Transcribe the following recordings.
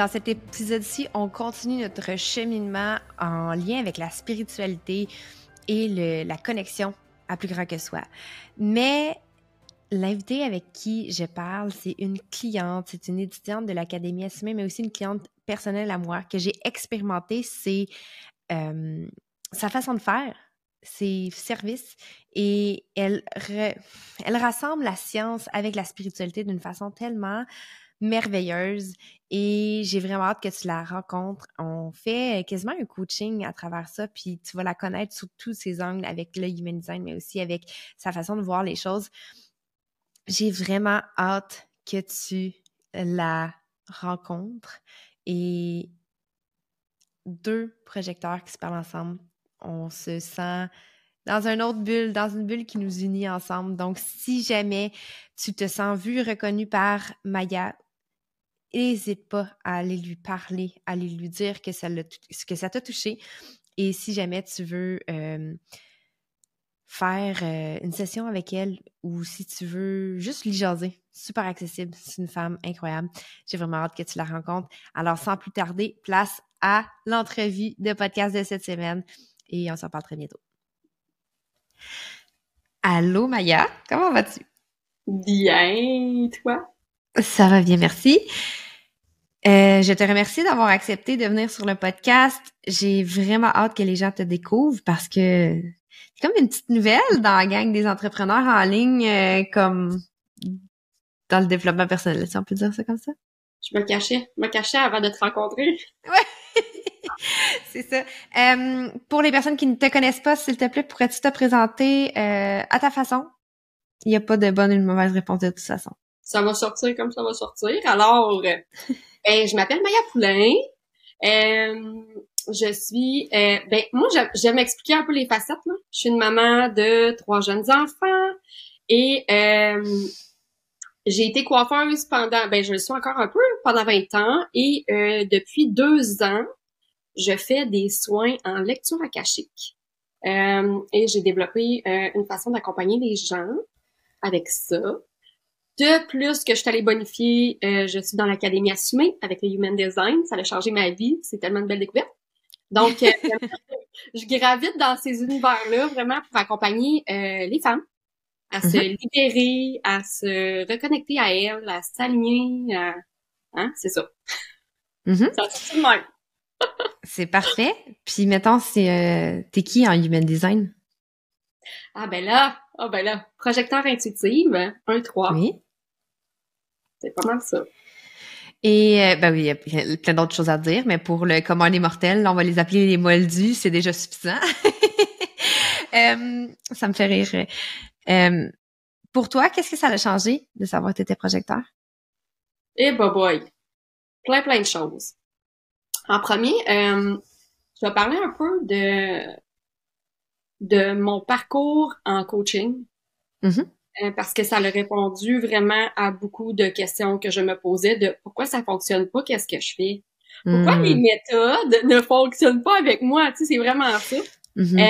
Dans cet épisode-ci, on continue notre cheminement en lien avec la spiritualité et la connexion à plus grand que soi. Mais l'invité avec qui je parle, c'est une cliente, c'est une étudiante de l'Académie Assumée, mais aussi une cliente personnelle à moi que j'ai expérimenté. C'est euh, sa façon de faire, ses services, et elle rassemble la science avec la spiritualité d'une façon tellement merveilleuse et j'ai vraiment hâte que tu la rencontres. On fait quasiment un coaching à travers ça, puis tu vas la connaître sous tous ses angles avec le human design, mais aussi avec sa façon de voir les choses. J'ai vraiment hâte que tu la rencontres et deux projecteurs qui se parlent ensemble. On se sent dans une autre bulle, dans une bulle qui nous unit ensemble. Donc, si jamais tu te sens vu, reconnu par Maya, n'hésite pas à aller lui parler, à aller lui dire que ça, t'a touché. Et si jamais tu veux euh, faire une session avec elle ou si tu veux juste lui jaser, super accessible, c'est une femme incroyable. J'ai vraiment hâte que tu la rencontres. Alors, sans plus tarder, place à l'entrevue de podcast de cette semaine et on s'en parle très bientôt. Allô Maya, comment vas-tu? Bien, toi? Ça va bien, merci. Euh, je te remercie d'avoir accepté de venir sur le podcast. J'ai vraiment hâte que les gens te découvrent parce que c'est comme une petite nouvelle dans la gang des entrepreneurs en ligne, euh, comme dans le développement personnel, si on peut dire ça comme ça. Je me cachais, je me cachais avant de te rencontrer. c'est ça. Euh, pour les personnes qui ne te connaissent pas, s'il te plaît, pourrais-tu te présenter euh, à ta façon? Il n'y a pas de bonne ou de mauvaise réponse de toute façon. Ça va sortir comme ça va sortir. Alors, euh, ben, je m'appelle Maya Poulain. Euh, je suis, euh, ben, moi, j'aime- expliquer un peu les facettes. Là. Je suis une maman de trois jeunes enfants et euh, j'ai été coiffeuse pendant, ben, je le suis encore un peu pendant 20 ans et depuis deux ans, je fais des soins en lecture akashique. Et j'ai développé une façon d'accompagner les gens avec ça. De plus que je suis allée bonifier, euh, je suis dans l'Académie Assumée avec le Human Design. Ça a changé ma vie. C'est tellement une belle découverte. Donc, euh, je gravite dans ces univers-là vraiment pour accompagner euh, les femmes à se libérer, à se reconnecter à elles, à s'aligner. à- Hein, c'est ça. Mhm. Ça se dit de même. C'est parfait. Puis mettons, c'est t'es qui en human design? Ah ben là, ah ben là, projecteur intuitive, 1-3. Oui. C'est pas mal ça. Et euh, ben oui, il y a- plein d'autres choses à dire, mais pour le commun des mortels, on va les appeler les moldus, c'est déjà suffisant. Euh, ça me fait rire. Euh, pour toi, qu'est-ce que ça a changé de savoir que tu étais projecteur? Et bah boy, plein plein de choses. En premier, je vais parler un peu de de mon parcours en coaching. Mhm. Euh, parce que ça a répondu vraiment à beaucoup de questions que je me posais de pourquoi ça fonctionne pas, qu'est-ce que je fais? Pourquoi Hmm. les méthodes ne fonctionnent pas avec moi? Tu sais, c'est vraiment ça. Mhm. Euh,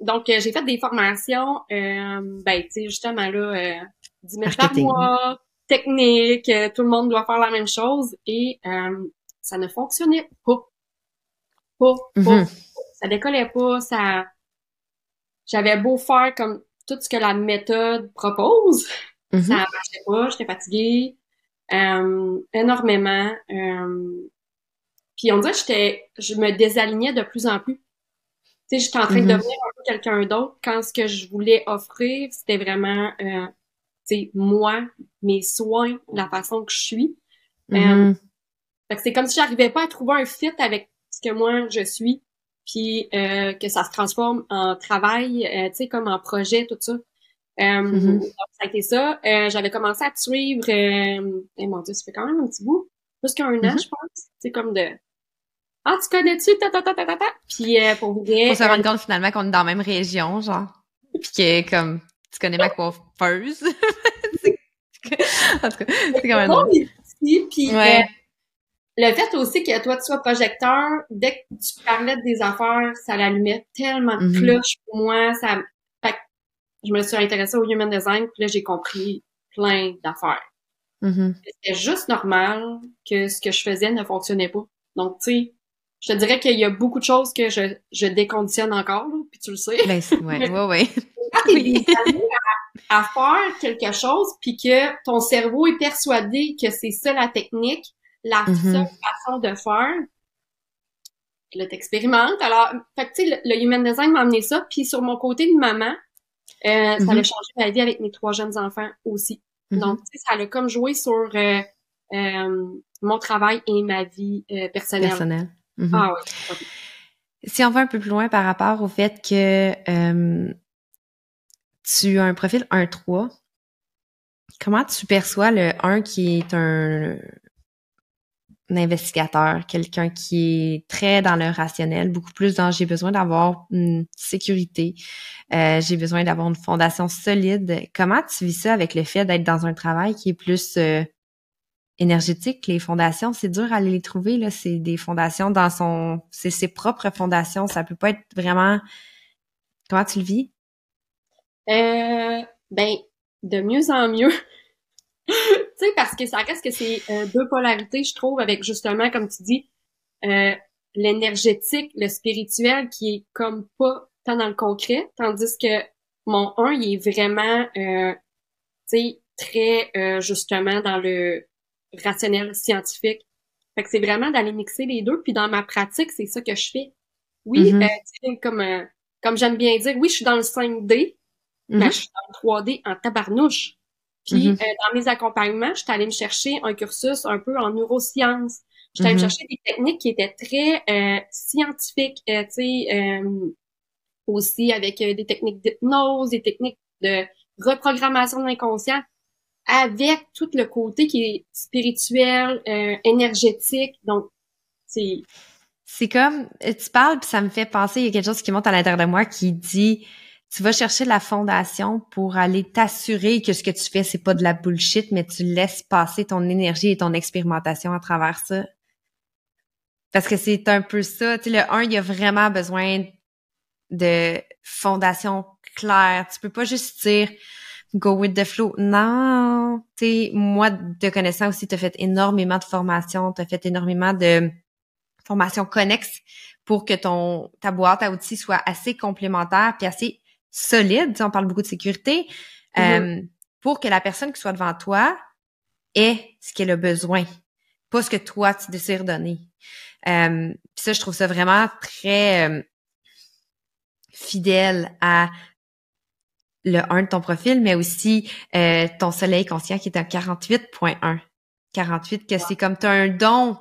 donc, euh, j'ai fait des formations, euh, ben, tu sais, justement, là, euh, 10 000 par mois, technique, tout le monde doit faire la même chose, et euh, ça ne fonctionnait pas. Pas, pas. Mhm. Ça décollait pas, ça... J'avais beau faire comme tout ce que la méthode propose, Mhm. Ça marchait pas, j'étais fatiguée euh, énormément. euh, puis on dirait que j'étais, je me désalignais de plus en plus. Tu sais, j'étais en train de Mhm. devenir un peu quelqu'un d'autre quand ce que je voulais offrir, c'était vraiment, euh, tu sais, moi, mes soins, la façon que je suis. Que c'est comme si j'arrivais pas à trouver un fit avec ce que moi je suis, puis euh, que ça se transforme en travail, euh, tu sais, comme en projet, tout ça. Euh, Mhm. donc, ça a été ça. Euh, J'avais commencé à te suivre, eh, mon Dieu, ça fait quand même un petit bout, plus qu'un an, Mhm. je pense. C'est comme de Ah, tu connais-tu? Ta, ta, ta, ta, ta, ta? Puis euh, pour Faut se rendre compte finalement qu'on est dans la même région, genre. Puis que, comme, tu connais ma coiffeuse. En tout cas, c'est quand même drôle. puis Ouais. Le fait aussi que toi, tu sois projecteur, dès que tu parlais des affaires, ça l'allumait tellement de Mhm. cloches pour moi. Ça... Fait que je me suis intéressée au human design, puis là, j'ai compris plein d'affaires. Mhm. C'était juste normal que ce que je faisais ne fonctionnait pas. Donc, tu sais, je te dirais qu'il y a beaucoup de choses que je, je déconditionne encore, là, puis tu le sais. Ben, ouais, ouais, ouais. Quand t'es Oui. à, à faire quelque chose, puis que ton cerveau est persuadé que c'est ça la technique, la Mhm. seule façon de faire, là, t'expérimentes. Alors, fait que, tu sais, le, le human design m'a amené ça, puis sur mon côté de maman, euh, ça a changé ma vie avec mes trois jeunes enfants aussi. Mhm. Donc, tu sais, ça a comme joué sur euh, euh, mon travail et ma vie personnelle. Personnel. Mhm. Ah oui. Si on va un peu plus loin par rapport au fait que tu as un profil 1-3, comment tu perçois le 1 qui est un investigateur, quelqu'un qui est très dans le rationnel, beaucoup plus dans j'ai besoin d'avoir une sécurité, euh, j'ai besoin d'avoir une fondation solide. Comment tu vis ça avec le fait d'être dans un travail qui est plus euh, énergétique, les fondations, c'est dur à les trouver là, c'est des fondations dans son c'est ses propres fondations, ça peut pas être vraiment Comment tu le vis? Euh, ben, de mieux en mieux. tu sais, parce que ça reste que c'est euh, deux polarités, je trouve, avec justement, comme tu dis, euh, l'énergétique, le spirituel, qui est comme pas tant dans le concret, tandis que mon 1, il est vraiment, euh, tu sais, très, euh, justement, dans le rationnel scientifique. Fait que c'est vraiment d'aller mixer les deux, puis dans ma pratique, c'est ça que je fais. Oui, tu sais, comme, euh, comme j'aime bien dire, oui, je suis dans le 5D, Mhm. ben, je suis dans le 3D en tabarnouche. Puis Mhm. euh, dans mes accompagnements, je suis allée me chercher un cursus un peu en neurosciences. Je suis allée me chercher des techniques qui étaient très euh, scientifiques, euh, tu sais, euh, aussi avec euh, des techniques d'hypnose, des techniques de reprogrammation de l'inconscient, avec tout le côté qui est spirituel, euh, énergétique. Donc, c'est C'est comme tu parles puis ça me fait penser il y a quelque chose qui monte à l'intérieur de moi qui dit tu vas chercher la fondation pour aller t'assurer que ce que tu fais c'est pas de la bullshit mais tu laisses passer ton énergie et ton expérimentation à travers ça. Parce que c'est un peu ça, tu sais le 1 il a vraiment besoin de fondation claire, tu peux pas juste dire go with the flow. Non, tu moi de connaissant aussi tu as fait énormément de formations, tu as fait énormément de formation connexe pour que ton ta boîte à outils soit assez complémentaire puis assez solide. On parle beaucoup de sécurité euh, pour que la personne qui soit devant toi ait ce qu'elle a besoin, pas ce que toi tu désires donner. Euh, puis ça, je trouve ça vraiment très euh, fidèle à le 1 de ton profil, mais aussi euh, ton soleil conscient qui est un 48.1. 48, que c'est comme tu as un don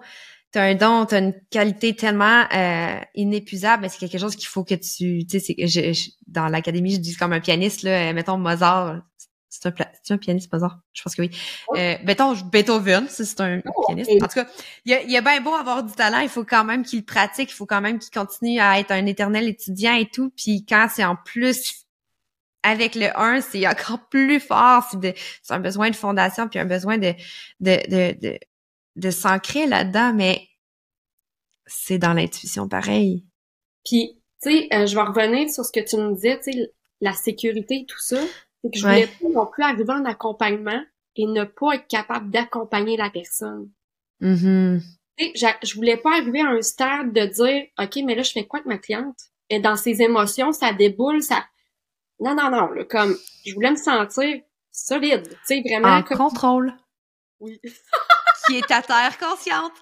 t'as un don, t'as une qualité tellement euh, inépuisable, mais c'est quelque chose qu'il faut que tu, tu sais, c'est je, je- dans l'académie, je dis comme un pianiste là, euh, mettons Mozart, c'est un, un pianiste Mozart, je pense que oui. Euh, mettons Beethoven, c'est un Oh, pianiste. En tout cas, il y a, y a bien beau avoir du talent, il faut quand même qu'il pratique, il faut quand même qu'il continue à être un éternel étudiant et tout. Puis quand c'est en plus avec le 1, c'est encore plus fort. C'est, de- c'est un besoin de fondation, puis un besoin de de de, de, de s'ancrer là-dedans, mais c'est dans l'intuition pareil. Puis, tu sais, euh, je vais revenir sur ce que tu me disais, tu sais, la sécurité et tout ça. C'est que je Ouais. voulais pas non plus arriver en accompagnement et ne pas être capable d'accompagner la personne. Mhm. Tu sais, je voulais pas arriver à un stade de dire, OK, mais là, je fais quoi avec ma cliente? Et dans ses émotions, ça déboule, ça... Non, non, non, là, comme, je voulais me sentir solide. Tu sais, vraiment. En contrôle. Oui. qui est ta terre consciente.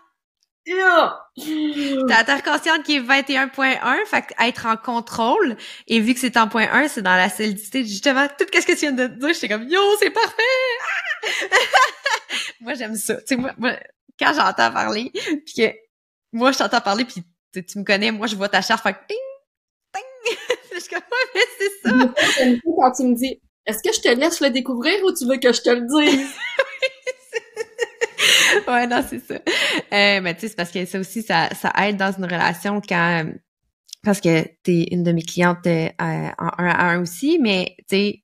Ta terre consciente qui est 21.1, fait que être en contrôle, et vu que c'est en point 1, c'est dans la solidité, justement, tout ce que tu viens de dire, j'étais comme, yo, c'est parfait! Ah! moi, j'aime ça. Tu sais, moi, moi, quand j'entends parler, puis que moi, je t'entends parler, puis tu, tu me connais, moi, je vois ta charte, fait que ting, ting! je suis comme, ouais, mais c'est ça quand tu me dis, est-ce que je te laisse le découvrir ou tu veux que je te le dise? ouais, non, c'est ça. Euh, mais tu sais, c'est parce que ça aussi, ça, ça aide dans une relation quand... Parce que t'es une de mes clientes euh, en un à un aussi, mais tu sais,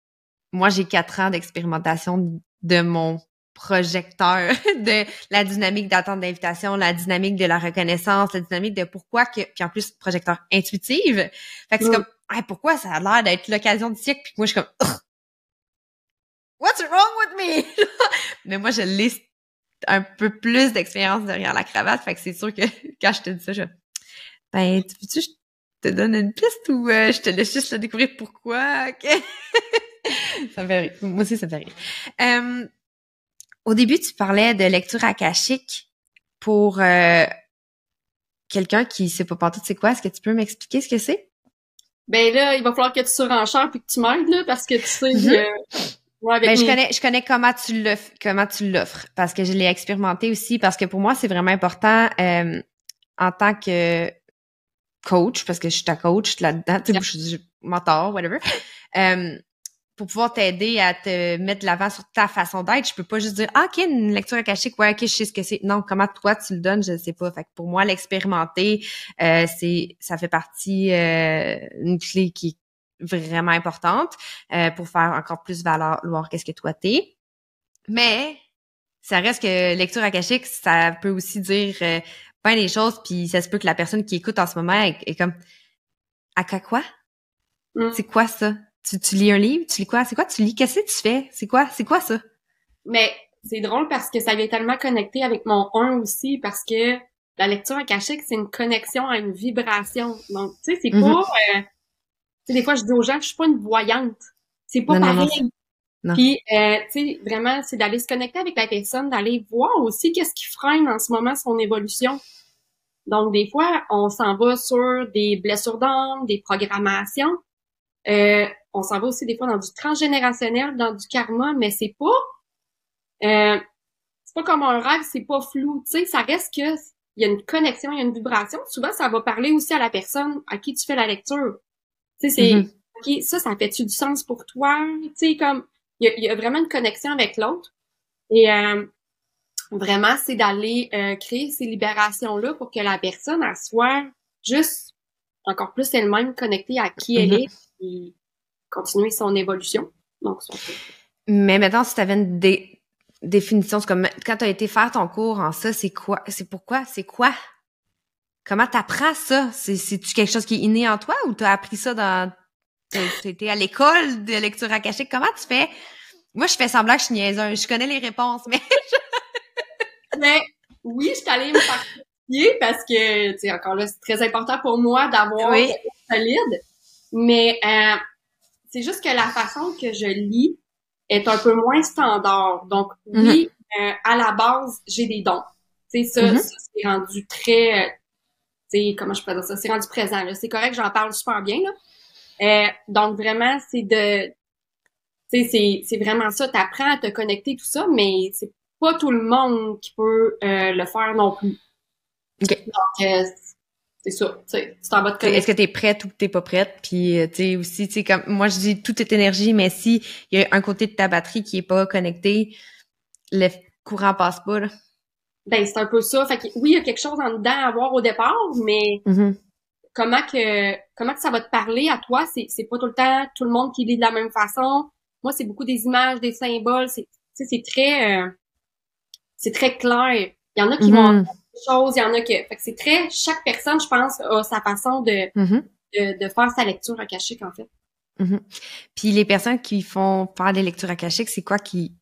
moi, j'ai quatre ans d'expérimentation de mon projecteur de la dynamique d'attente d'invitation, la dynamique de la reconnaissance, la dynamique de pourquoi que puis en plus projecteur intuitive. Fait que c'est Mm. comme hey, pourquoi ça a l'air d'être l'occasion du siècle puis moi je suis comme! What's wrong with me? Mais moi je l'ai un peu plus d'expérience derrière la cravate, fait que c'est sûr que quand je te dis ça, je ben tu veux-tu que je te donne une piste ou euh, je te laisse juste le découvrir pourquoi? ça me fait rire. Moi aussi, ça me fait rire. Euh, au début, tu parlais de lecture akashique pour euh, quelqu'un qui sait pas partout c'est quoi? Est-ce que tu peux m'expliquer ce que c'est? Ben là, il va falloir que tu surenchères puis que tu m'aides, là, parce que tu sais, Mhm. Avec Ben, je connais, je connais comment tu l'offres, comment tu l'offres, parce que je l'ai expérimenté aussi, parce que pour moi, c'est vraiment important euh, en tant que coach, parce que je suis ta coach là-dedans, tu sais, je suis mentor, whatever, euh, pour pouvoir t'aider à te mettre de l'avant sur ta façon d'être. Je peux pas juste dire, ah, ok, une lecture akashique, ouais, ok, je sais ce que c'est. Non, comment toi tu le donnes, je ne sais pas. Fait que pour moi, l'expérimenter, euh, c'est, ça fait partie euh, une clé qui vraiment importante euh, pour faire encore plus valoir qu'est-ce que toi t'es. Mais ça reste que lecture akashique, ça peut aussi dire euh, plein des choses, puis ça se peut que la personne qui écoute en ce moment est, est comme à quoi Mm. C'est quoi ça? Tu, tu lis un livre? Tu lis quoi? C'est quoi Tu lis? Qu'est-ce que tu fais? C'est quoi C'est quoi ça Mais c'est drôle parce que ça vient tellement connecté avec mon 1 aussi, parce que la lecture akashique, c'est une connexion à une vibration. Donc, tu sais, c'est Mhm. pas... euh, sais, des fois, je dis aux gens, je suis pas une voyante. C'est pas Non, non, non, pareil. non. Puis, euh, tu sais, vraiment, c'est d'aller se connecter avec la personne, d'aller voir aussi qu'est-ce qui freine en ce moment son évolution. Donc, des fois, on s'en va sur des blessures d'âme, des programmations. Euh, on s'en va aussi des fois dans du transgénérationnel, dans du karma, mais c'est pas euh, c'est pas comme un rêve, c'est pas flou. Tu sais, ça reste que il y a une connexion, il y a une vibration. Souvent, ça va parler aussi à la personne à qui tu fais la lecture. Tu sais, c'est Mhm. ok, ça, ça fait-tu du sens pour toi? Tu sais, comme il y a, il y a vraiment une connexion avec l'autre. Et euh, vraiment, c'est d'aller euh, créer ces libérations là pour que la personne elle soit juste encore plus elle-même connectée à qui elle Mhm. est et continuer son évolution. Donc, Mais maintenant, si tu avais une dé- définition, c'est comme quand tu as été faire ton cours en ça, c'est quoi C'est pourquoi C'est quoi? Comment t'apprends ça? C'est c'est-tu quelque chose qui est inné en toi ou t'as appris ça dans été à l'école de lecture akashique? Comment tu fais? Moi, je fais semblant que je suis niaiseuse. Je connais les réponses, mais Mais oui, je suis allée me faire parce que, tu sais, encore là, c'est très important pour moi d'avoir Oui. solide. Mais euh, c'est juste que la façon que je lis est un peu moins standard. Donc, oui, euh, à la base, j'ai des dons. Tu sais, ça, Mhm. ça c'est rendu très... tu sais, comment je peux dire ça? C'est rendu présent. là. C'est correct, j'en parle super bien. Là. Euh, donc, vraiment, c'est de... Tu sais, c'est- c'est vraiment ça. T'apprends à te connecter, tout ça, mais c'est pas tout le monde qui peut euh, le faire non plus. Donc, euh, c'est ça. Tu c'est est-ce que t'es prête ou que t'es pas prête? Puis tu sais aussi, tu sais comme moi je dis tout est énergie, mais si il y a un côté de ta batterie qui est pas connecté, le courant passe pas là. Ben, c'est un peu ça. Fait que oui, il y a quelque chose en dedans à voir au départ, mais comment que comment que ça va te parler à toi, c'est c'est pas tout le temps tout le monde qui lit de la même façon. Moi, c'est beaucoup des images, des symboles, c'est tu sais, c'est très euh, c'est très clair. Il y en a qui vont Mhm. des choses, il y en a que fait que c'est très chaque personne, je pense, a sa façon de Mhm. de, de faire sa lecture akashique en fait. Puis les personnes qui font faire des lectures akashiques, c'est quoi qui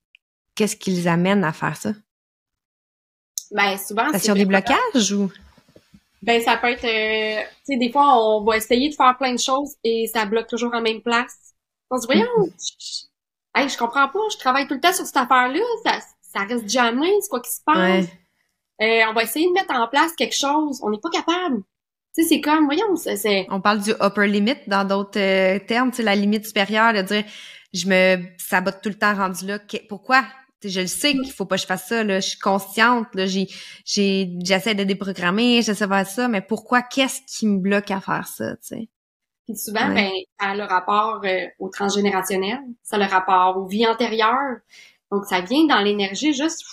qu'est-ce qui les amène à faire ça? Ben souvent c'est ont des blocages ou? Ben ça peut être euh, tu sais des fois on va essayer de faire plein de choses et ça bloque toujours en même place. On se dit voyons, je, Hey, je comprends pas, je travaille tout le temps sur cette affaire-là, ça, ça reste jamais, c'est quoi qui se passe? Euh, on va essayer de mettre en place quelque chose, on n'est pas capable. Tu sais, c'est comme, voyons, c'est... On parle du upper limit dans d'autres euh, termes, tu sais, la limite supérieure, de dire, je me sabote tout le temps rendu là. pourquoi? Je le sais qu'il faut pas que je fasse ça, là. Je suis consciente, là. J'ai, j'ai, j'essaie de déprogrammer, j'essaie de faire ça, mais pourquoi? Qu'est-ce qui me bloque à faire ça, sais? Puis souvent, ben, ça a le rapport euh, au transgénérationnel, ça a le rapport aux vies antérieures. Donc, ça vient dans l'énergie, juste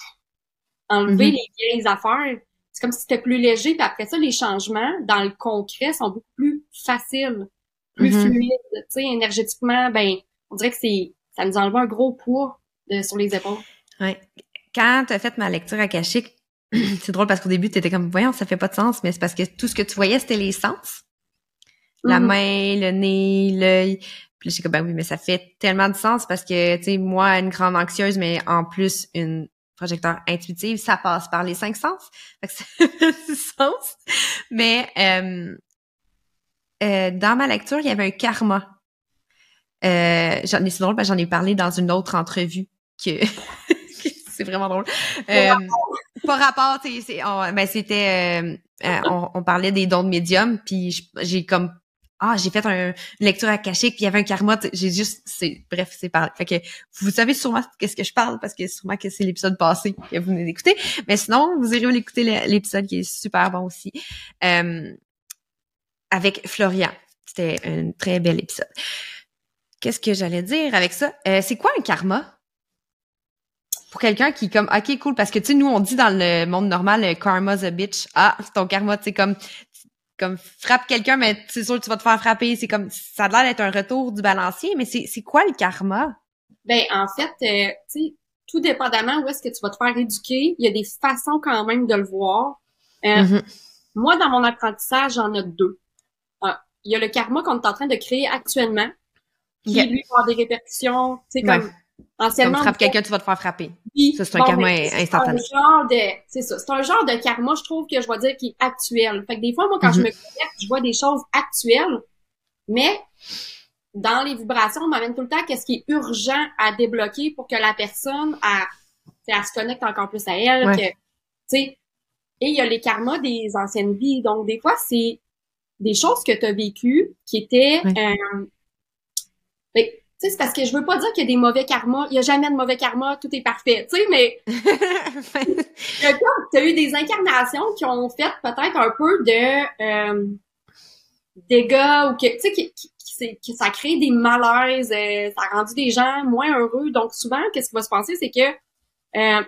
enlever mm-hmm. les vieilles affaires. C'est comme si c'était plus léger, puis après ça, les changements dans le concret sont beaucoup plus faciles, plus mm-hmm. fluides. Tu sais, énergétiquement, ben, on dirait que c'est, ça nous enlève un gros poids sur les épaules. Ouais. Quand tu as fait ma lecture akashique, c'est drôle parce qu'au début, tu étais comme, voyons, ça fait pas de sens, mais c'est parce que tout ce que tu voyais, c'était les sens. La mm-hmm. main, le nez, l'œil. Puis j'ai comme, ben oui, mais ça fait tellement de sens parce que, tu sais, moi, une grande anxieuse, mais en plus, une projecteur intuitive, ça passe par les cinq sens. Fait que ça fait du sens. Mais euh, euh, dans ma lecture, il y avait un karma. Euh, j'en ai, c'est drôle parce que j'en ai parlé dans une autre entrevue que c'est vraiment drôle. Euh, pas rapport, c'est, on, ben c'était, euh, euh, on, on, parlait des dons de médium, puis j'ai comme ah j'ai fait un, une lecture akashique puis il y avait un karma j'ai juste c'est bref c'est parlé. Fait que vous savez sûrement qu'est-ce que je parle parce que sûrement que c'est l'épisode passé que vous venez d'écouter mais sinon vous irez l'écouter l'épisode qui est super bon aussi euh, avec Florian. C'était un très bel épisode. Qu'est-ce que j'allais dire avec ça? C'est quoi un karma? Pour quelqu'un qui comme ok cool parce que tu sais nous on dit dans le monde normal karma's a bitch. Ah ton karma tu comme comme frappe quelqu'un mais c'est sûr que tu vas te faire frapper c'est comme ça a l'air d'être un retour du balancier mais c'est c'est quoi le karma? Ben en fait euh, tu sais tout dépendamment où est-ce que tu vas te faire éduquer il y a des façons quand même de le voir. Euh, mm-hmm. moi dans mon apprentissage j'en ai deux. Il y a le karma qu'on est en train de créer actuellement qui lui va avoir des répercussions tu sais comme Anciennement, Comme frappe quelqu'un, tu vas te faire frapper. ça, c'est un karma instantané. C'est un genre de, c'est ça. C'est un genre de karma, je trouve que je vais dire qui est actuel. Fait que des fois, moi, quand je mhm. me connecte, je vois des choses actuelles, mais dans les vibrations, on m'amène tout le temps qu'est-ce qui est urgent à débloquer pour que la personne, à, elle se connecte encore plus à elle, que, tu sais. Et il y a les karmas des anciennes vies. Donc, des fois, c'est des choses que tu as vécues qui étaient, euh, sais, c'est parce que je veux pas dire qu'il y a des mauvais karmas. Il y a jamais de mauvais karma, tout est parfait. Tu sais, mais tu as eu des incarnations qui ont fait peut-être un peu de euh, dégâts ou que tu sais qui, qui, ça crée des malaises, euh, ça a rendu des gens moins heureux. Donc souvent, qu'est-ce qui va se passer, c'est que euh,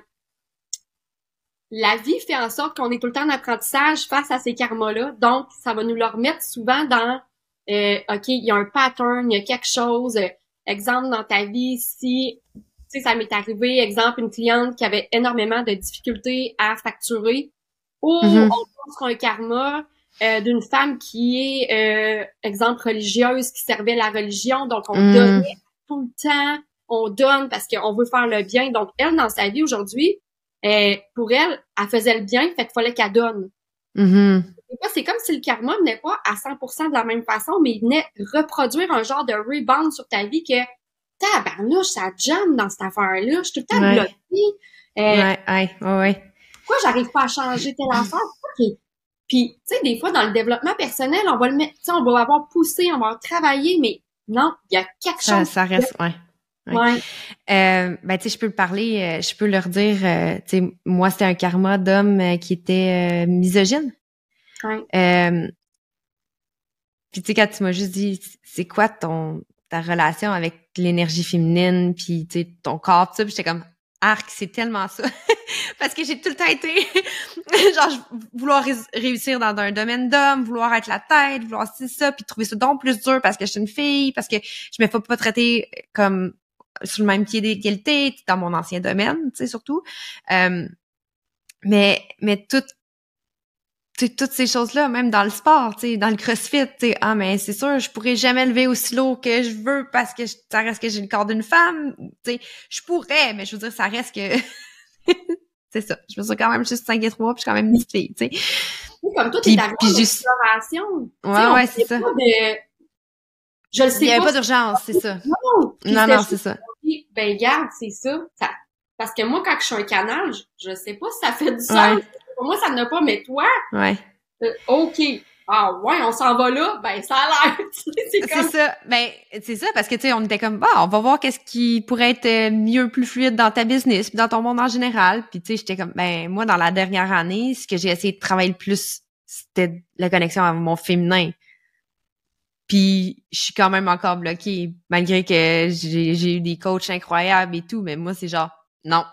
la vie fait en sorte qu'on est tout le temps en apprentissage face à ces karmas-là. Donc, ça va nous le remettre souvent dans euh, OK, il y a un pattern, il y a quelque chose. Exemple, dans ta vie, si, tu sais, ça m'est arrivé, exemple, une cliente qui avait énormément de difficultés à facturer, ou mm-hmm. on pense qu'on un karma euh, d'une femme qui est, euh, exemple, religieuse, qui servait la religion, donc on mm. donnait tout le temps, on donne parce qu'on veut faire le bien. Donc, elle, dans sa vie aujourd'hui, euh, pour elle, elle faisait le bien, fait qu'il fallait qu'elle donne. Mm-hmm c'est comme si le karma venait pas à 100% de la même façon, mais il venait reproduire un genre de rebound sur ta vie que tabarnouche, ça jam dans cette affaire-là, je suis tout le temps ouais. bloquée. Euh, ouais, ouais, ouais, Pourquoi j'arrive pas à changer telle affaire? Puis, tu sais, des fois, dans le développement personnel, on va le mettre, tu sais, on va avoir poussé, on va avoir travaillé, mais non, il y a quelque chose. Ça reste, ouais. Ouais. Euh, ben, tu sais, je peux le parler, euh, je peux leur dire, euh, tu sais, moi, c'était un karma d'homme euh, qui était misogyne. Euh, puis tu sais, quand tu m'as juste dit, c'est quoi ton ta relation avec l'énergie féminine, puis tu sais, ton corps, tout ça, j'étais comme, arc, c'est tellement ça. Parce que j'ai tout le temps été, genre, vouloir réussir dans un domaine d'homme, vouloir être la tête, vouloir c'est ça, puis trouver ça donc plus dur parce que je suis une fille, parce que je me fais pas traiter comme sur le même pied d'égalité dans mon ancien domaine, tu sais, surtout. Euh, mais, mais tout toutes ces choses-là, même dans le sport, dans le crossfit, tu ah mais c'est sûr, je pourrais jamais lever aussi lourd que je veux parce que ça reste que j'ai le corps d'une femme, tu je pourrais, mais je veux dire, ça reste que c'est ça. Je me suis quand même juste 5 et 3, puis je suis quand même une petite fille, tu sais. Comme toi, t'es juste... Ouais, ouais, c'est ça. Je le sais Il n'y avait pas d'urgence, c'est ça. Non, non, non c'est ça. dit, ben garde, c'est ça. ça. Parce que moi, quand je suis un canal, je, je sais pas si ça fait du sens. Ouais. Pour moi, ça n'a pas, mais toi, Ouais. euh, OK. Ah ouais, on s'en va là, ben ça a l'air. Tu sais, c'est C'est comme ça. Ben, c'est ça, parce que, tu sais, on était comme, bah, on va voir qu'est-ce qui pourrait être euh, mieux, plus fluide dans ta business, puis dans ton monde en général. Puis, tu sais, j'étais comme, ben, moi, dans la dernière année, ce que j'ai essayé de travailler le plus, c'était la connexion avec mon féminin. Puis, je suis quand même encore bloquée, malgré que j'ai j'ai eu des coachs incroyables et tout, mais moi, c'est genre, non.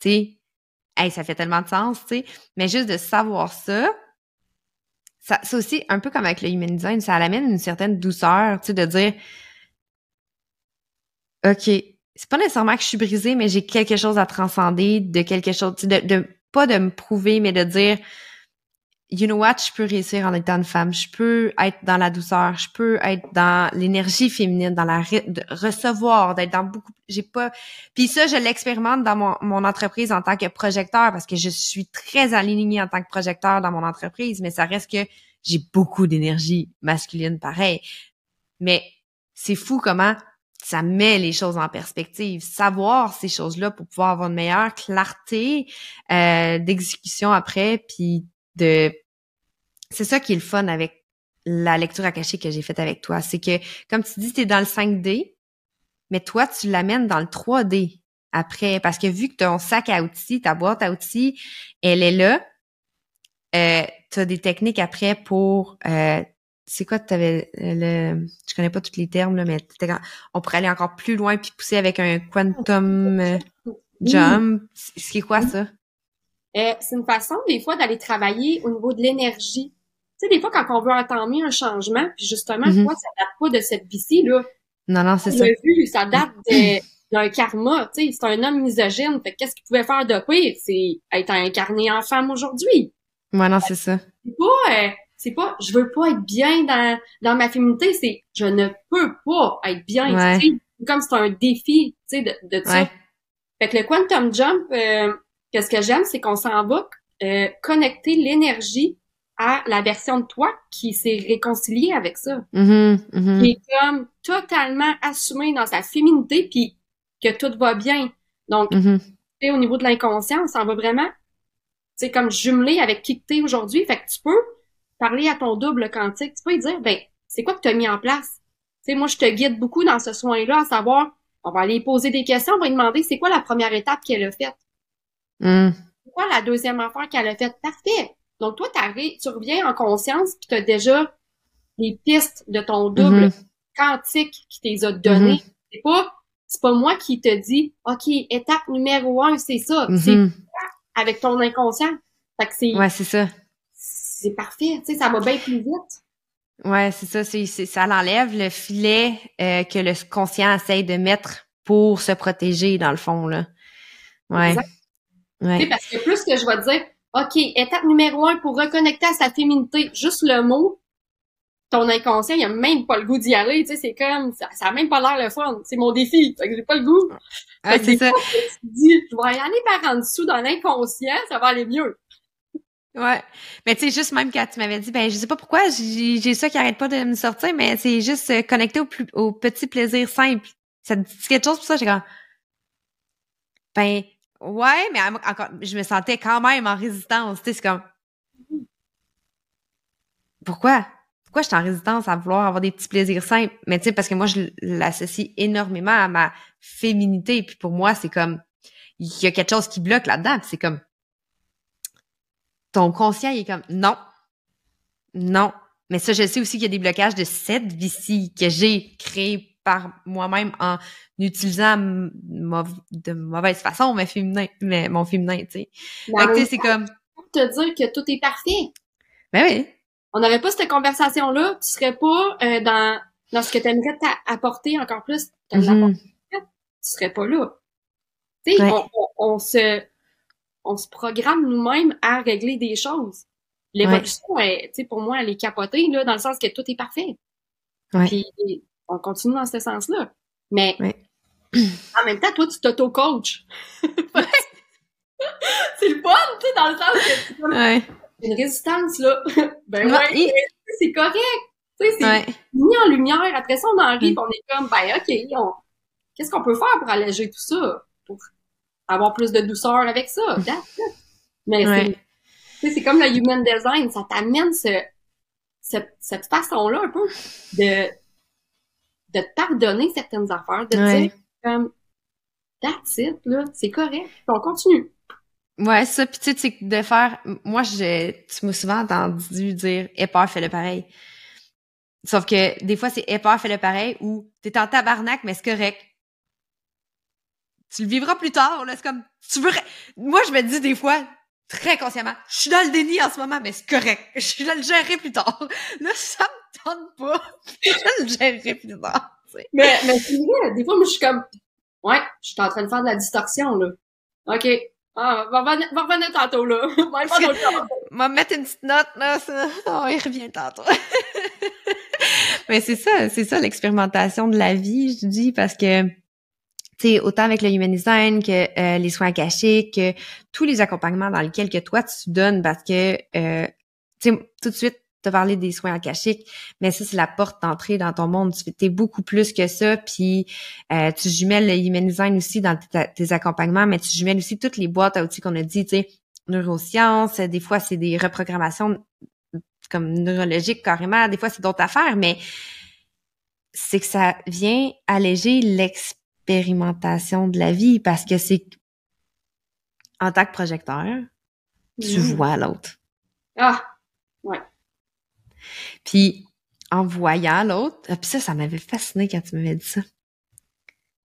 Tu sais, hey, ça fait tellement de sens, tu sais. Mais juste de savoir ça, ça, c'est aussi un peu comme avec le human design, ça amène une certaine douceur, tu sais, de dire, OK, c'est pas nécessairement que je suis brisée, mais j'ai quelque chose à transcender, de quelque chose, tu sais, de, de, pas de me prouver, mais de dire, you know what, je peux réussir en étant une femme, je peux être dans la douceur, je peux être dans l'énergie féminine, dans la re- de recevoir, d'être dans beaucoup, j'ai pas, puis ça, je l'expérimente dans mon, mon entreprise en tant que projecteur, parce que je suis très alignée en tant que projecteur dans mon entreprise, mais ça reste que j'ai beaucoup d'énergie masculine pareil. Mais c'est fou comment ça met les choses en perspective. Savoir ces choses-là pour pouvoir avoir une meilleure clarté euh, d'exécution après, puis de... C'est ça qui est le fun avec la lecture akashique que j'ai faite avec toi. C'est que, comme tu dis, tu es dans le 5D, mais toi, tu l'amènes dans le 3D après. Parce que vu que ton sac à outils, ta boîte à outils, elle est là, euh, tu as des techniques après pour... Euh, c'est quoi tu avais le je connais pas tous les termes là mais on pourrait aller encore plus loin puis pousser avec un quantum euh, jump ce qui est quoi ça? Euh, c'est une façon, des fois, d'aller travailler au niveau de l'énergie. Tu sais, des fois, quand on veut entamer un changement, puis justement, Mhm. toi, ça date pas de cette vie-ci, là. non non c'est ça vu, ça date d'un karma, tu sais, c'est un homme misogyne. Fait que qu'est-ce qu'il pouvait faire de pire? C'est être incarné en femme aujourd'hui. ouais non c'est ça C'est pas, euh, c'est pas, je veux pas être bien dans, dans ma féminité, c'est, je ne peux pas être bien, Ouais. tu sais. C'est Comme c'est un défi, tu sais, de, de ça. ouais Fait que le quantum jump, euh, qu'est-ce que j'aime, c'est qu'on s'en va euh, connecter l'énergie à la version de toi qui s'est réconciliée avec ça, Mhm, mhm. qui est comme totalement assumée dans sa féminité, puis que tout va bien. Donc, Mhm. tu sais, au niveau de l'inconscient, on s'en va vraiment, tu sais, comme jumelé avec qui que t'es aujourd'hui. Fait que tu peux parler à ton double quantique. Tu peux lui dire, ben, c'est quoi que tu as mis en place? Tu sais, moi, je te guide beaucoup dans ce soin-là, à savoir, on va aller poser des questions, on va lui demander c'est quoi la première étape qu'elle a faite? Mhm. C'est quoi la deuxième affaire qu'elle a faite? Parfait! Donc, toi, tu reviens en conscience, puis tu as déjà les pistes de ton double Mhm. quantique qui t'es a donné. Mhm. C'est pas, c'est pas moi qui te dis, OK, étape numéro un, c'est ça. C'est Mhm. avec ton inconscient. Fait que c'est, ouais c'est ça c'est parfait. Tu sais, ça va bien plus vite. ouais c'est ça c'est c'est- ça l'enlève le filet euh, que le conscient essaye de mettre pour se protéger dans le fond là ouais Tu sais, parce que plus que je vais te dire, OK, étape numéro un pour reconnecter à sa féminité, juste le mot, ton inconscient, il a même pas le goût d'y aller. Tu sais, c'est comme, ça, ça a même pas l'air le fun. C'est mon défi. Fait que j'ai pas le goût. Ah, c'est ça fois, tu te dis, je vais y aller par en dessous dans l'inconscient, ça va aller mieux. Ouais. Mais tu sais, juste même quand tu m'avais dit, ben, je sais pas pourquoi, j'ai j'ai ça qui arrête pas de me sortir, mais c'est juste euh, connecté au, plus, au petit plaisir simple. Ça te dit quelque chose pour ça? J'ai comme, ben, ouais, mais en- encore, je me sentais quand même en résistance. Tu sais, c'est comme, pourquoi? Pourquoi je suis en résistance à vouloir avoir des petits plaisirs simples? Mais tu sais, parce que moi, je l'associe énormément à ma féminité. Puis pour moi, c'est comme, il y a quelque chose qui bloque là-dedans. C'est comme, ton conscient, il est comme, non, non. Mais ça, je sais aussi qu'il y a des blocages de cette vie-ci que j'ai créé par moi-même en utilisant de mauvaise façon mon féminin, mais mon féminin, tu sais. Mais tu c'est comme, pour te dire que tout est parfait. ben oui. On n'aurait pas cette conversation-là, tu serais pas euh, dans, dans ce que tu aimerais apporter encore plus. Tu Mhm. tu serais pas là. Tu sais, Ouais. on, on, on se, on se programme nous-mêmes à régler des choses. L'évolution, tu sais, pour moi, elle est capotée, là, dans le sens que tout est parfait. Ouais. Puis, on continue dans ce sens-là. Mais, en même temps, toi, tu t'auto-coaches. c'est le fun, tu sais, dans le sens que tu Ouais. une résistance, là. ben Ouais, c'est correct. Tu sais, c'est Ouais. mis en lumière. Après ça, on en rit, Mm. on est comme, ben, OK, on, qu'est-ce qu'on peut faire pour alléger tout ça? Pour avoir plus de douceur avec ça? It. Mais c'est, comme le human design, ça t'amène ce, cette, cette façon-là un peu de, de te pardonner certaines affaires, de Ouais. dire comme, that's it, là, c'est correct, on continue. Ouais, ça, puis tu sais, de faire... Moi, je, tu m'as souvent entendu dire « Aie peur, fais-le pareil ». Sauf que des fois, c'est « Aie peur, fais-le pareil » ou « T'es en tabarnak, mais c'est correct ». Tu le vivras plus tard, là, c'est comme... Tu veux... Moi, je me dis des fois, très consciemment, je suis dans le déni en ce moment, mais c'est correct. Je vais le gérer plus tard. Là, ça me tente pas. je le gérerai plus tard. Mais, mais c'est vrai, des fois, moi, je suis comme, ouais, je suis en train de faire de la distorsion, là. OK. Ah, va revenir, va revenir tantôt, là. Va mettre une petite note, là, ça. Oh, il revient tantôt. Mais c'est ça, c'est ça l'expérimentation de la vie, je dis, parce que, tu sais, autant avec le human design que euh, les soins akashiques, que tous les accompagnements dans lesquels que toi tu donnes, parce que, euh, tu sais, tout de suite, t'as parlé des soins akashiques, mais ça, c'est la porte d'entrée dans ton monde. Tu es beaucoup plus que ça, puis euh, tu jumelles le human design aussi dans tes, tes accompagnements, mais tu jumelles aussi toutes les boîtes à outils qu'on a dit, tu sais, neurosciences, des fois c'est des reprogrammations comme neurologiques carrément, des fois c'est d'autres affaires, mais c'est que ça vient alléger l'expérimentation de la vie parce que c'est en tant que projecteur, tu Mhm. vois l'autre. Ah, Puis en voyant l'autre, ah, puis ça, ça m'avait fasciné quand tu m'avais dit ça.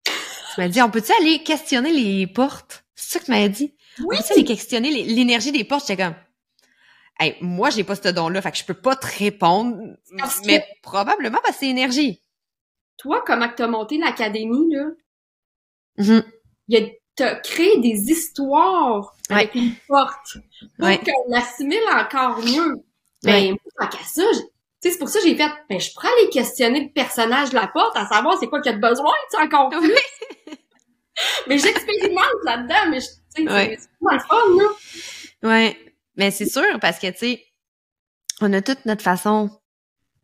Tu m'as dit, on peut-tu aller questionner les portes? C'est ça que tu m'avais dit? oui! On peut-tu aller questionner l'énergie des portes? J'étais comme, hey, moi, j'ai pas ce don-là, fait que je peux pas te répondre, Parce que- mais probablement parce que c'est énergie. Toi, comment que t'as monté l'académie, là, il y a, t'as créé des histoires avec une porte pour Ouais. qu'on l'assimile encore mieux. Ben, moi, tant qu'à ça, j'ai- tu sais, c'est pour ça que j'ai fait, ben, je pourrais aller questionner le personnage de la porte, à savoir c'est quoi qu'il y a de besoin, tu sais, encore plus. mais j'expérimente là-dedans, mais je- tu sais, Ouais. c'est pas le fun, là. Ouais, mais c'est sûr parce que tu sais, on a toute notre façon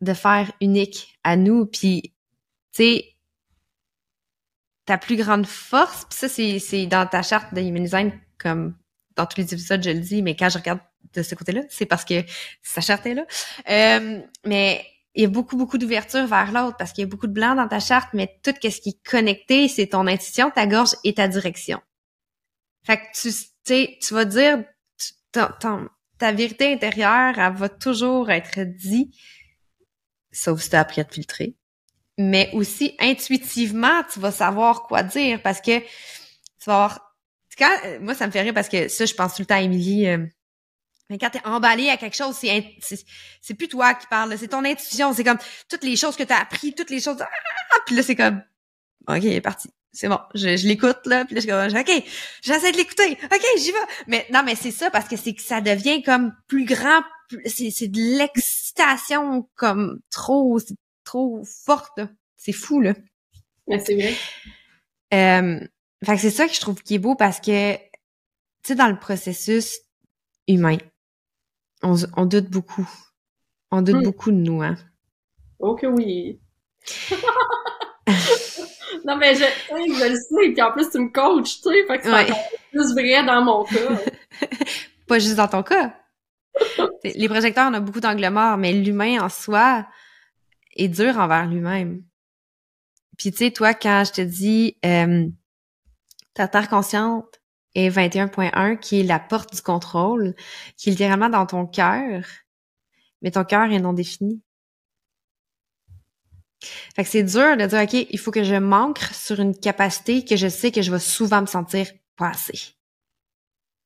de faire unique à nous, puis tu sais, ta plus grande force, puis ça c'est c'est dans ta charte de Human Design comme dans tous les épisodes je le dis, mais quand je regarde de ce côté-là, c'est parce que sa charte est là. Euh, mais il y a beaucoup beaucoup d'ouverture vers l'autre parce qu'il y a beaucoup de blanc dans ta charte, mais tout ce qui est connecté, c'est ton intuition, ta gorge et ta direction. Fait que tu sais, tu vas dire ton- ton- ta vérité intérieure, elle va toujours être dit, sauf si tu as appris à te filtrer. Mais aussi, intuitivement, tu vas savoir quoi dire parce que tu vas avoir... Quand, euh, moi, ça me fait rire parce que ça, je pense tout le temps à Émilie. euh, mais quand t'es emballé à quelque chose, c'est, c'est, c'est plus toi qui parles, c'est ton intuition. C'est comme toutes les choses que tu as appris, toutes les choses... Ah! Puis là, c'est comme... OK, il est parti. C'est bon, je, je l'écoute, là. Puis là, je suis comme, OK, j'essaie de l'écouter. OK, j'y vais. Mais non, mais c'est ça parce que c'est que ça devient comme plus grand. C'est, c'est de l'excitation comme trop, c'est trop forte. là. C'est fou, là. Mais c'est vrai. Euh, fait que c'est ça que je trouve qui est beau parce que, tu sais, dans le processus humain, on, on doute beaucoup. On doute Hmm. beaucoup de nous, hein. Oh que oui. non, mais je, je le sais, puis en plus, tu me coaches, tu sais, fait que c'est Ouais. plus vrai dans mon cas. Pas juste dans ton cas. Les projecteurs, on a beaucoup d'angles morts, mais l'humain en soi est dur envers lui-même. Puis tu sais, toi, quand je te dis euh, ta terre consciente est 21.1, qui est la porte du contrôle, qui est littéralement dans ton cœur, mais ton cœur est non défini. Fait que c'est dur de dire, OK, il faut que je m'ancre sur une capacité que je sais que je vais souvent me sentir pas.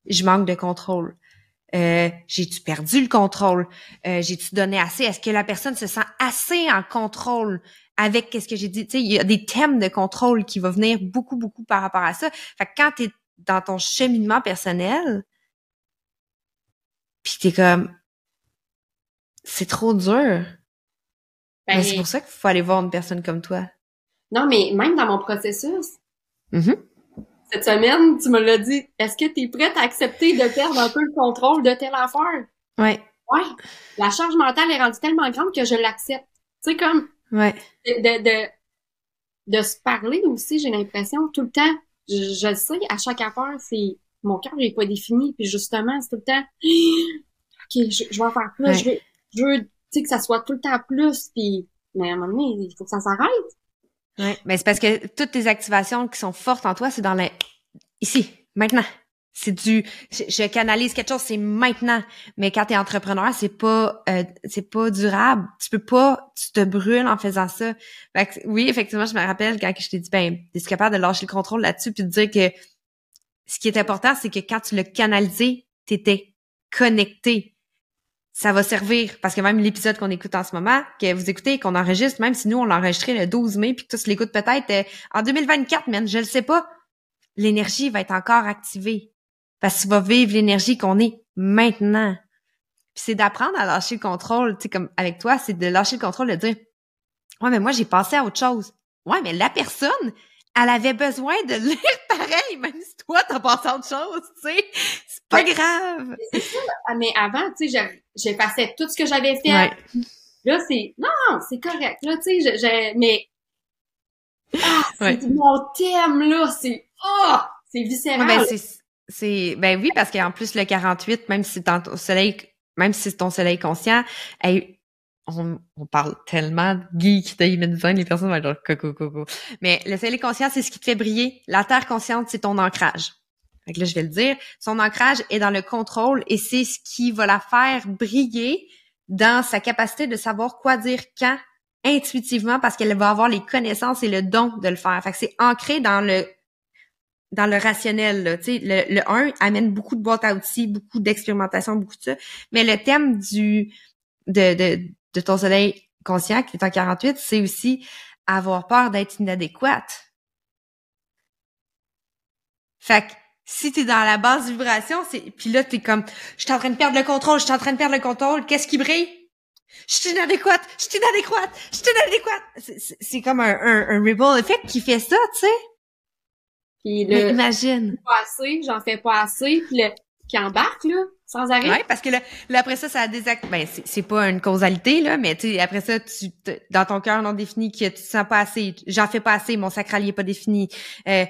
Je manque de contrôle. Euh, j'ai-tu perdu le contrôle? Euh, j'ai-tu donné assez? Est-ce que la personne se sent assez en contrôle avec qu'est-ce que j'ai dit? Tu sais, il y a des thèmes de contrôle qui vont venir beaucoup, beaucoup par rapport à ça. Fait que quand t'es dans ton cheminement personnel, puis t'es comme, c'est trop dur. Ben, Mais c'est pour ça qu'il faut aller voir une personne comme toi. non, mais même dans mon processus, Mhm. cette semaine, tu me l'as dit, est-ce que tu es prête à accepter de perdre un peu le contrôle de telle affaire? Ouais, Ouais. La charge mentale est rendue tellement grande que je l'accepte. Tu sais, comme, ouais, de, de, de- de se parler aussi, j'ai l'impression, tout le temps. Je, je le sais, à chaque affaire, c'est mon cœur n'est pas défini, puis justement, c'est tout le temps OK, je, je vais en faire plus, Ouais. je veux, je veux tu sais, que ça soit tout le temps plus, puis mais à un moment donné, il faut que ça s'arrête. Ouais. Mais c'est parce que toutes tes activations qui sont fortes en toi, c'est dans le ici, maintenant. C'est du je, je canalise quelque chose, c'est maintenant. Mais quand t'es entrepreneur, c'est pas euh, c'est pas durable. Tu peux pas, tu te brûles en faisant ça. Oui, effectivement, je me rappelle quand je t'ai dit ben, t'es capable de lâcher le contrôle là-dessus puis de dire que ce qui est important, c'est que quand tu l'as canalisé, t'étais connecté. Ça va servir parce que même l'épisode qu'on écoute en ce moment, que vous écoutez, qu'on enregistre, même si nous on l'a enregistré le 12 mai puis que tous l'écoutent peut-être euh, en 2024, man, je le sais pas. L'énergie va être encore activée parce que tu vas vivre l'énergie qu'on est maintenant. Puis c'est d'apprendre à lâcher le contrôle, tu sais comme avec toi, c'est de lâcher le contrôle de dire "Ouais, mais moi j'ai pensé à autre chose." Ouais, mais la personne, elle avait besoin de lire pareil, même si toi t'as pensé à autre chose, tu sais. C'est pas grave. Ah, Mais avant, tu sais, je- j'effaçais tout ce que j'avais fait. Ouais. Là, c'est non, c'est correct. Là, tu sais, je, je- mais ah, c'est Ouais. mon thème là, c'est oh, c'est viscéral. Ouais, ben, c'est, ben oui, parce qu'en plus, le 48, même si dans ton soleil, même si ton soleil conscient, on, on parle tellement de geek de human design, les personnes vont genre, coco, coco. Mais le soleil conscient, c'est ce qui te fait briller. La terre consciente, c'est ton ancrage. Fait que là, je vais le dire. Son ancrage est dans le contrôle et c'est ce qui va la faire briller dans sa capacité de savoir quoi dire quand intuitivement parce qu'elle va avoir les connaissances et le don de le faire. Fait que c'est ancré dans le dans le rationnel. Là. Tu sais, le, le 1 amène beaucoup de boîtes à outils, beaucoup d'expérimentation, beaucoup de ça. Mais le thème du de, de, de ton soleil conscient, qui est en 48, c'est aussi avoir peur d'être inadéquate. Fait que si t'es dans la basse vibration, c'est puis là t'es comme je suis en train de perdre le contrôle, je suis en train de perdre le contrôle, qu'est-ce qui brille? Je suis inadéquate, je suis inadéquate, je suis inadéquate. C'est- comme un, un, un effect qui fait ça, tu sais. Puis le imagine. pas assez, j'en fais pas assez, puis le qui embarque là, sans arrêt. Ouais, parce que là, là, après ça, ça désact... Ben, c'est, c'est pas une causalité, là, mais tu après ça, tu, dans ton cœur non défini, que tu te sens pas assez, j'en fais pas assez, mon sacral il est pas défini. Euh,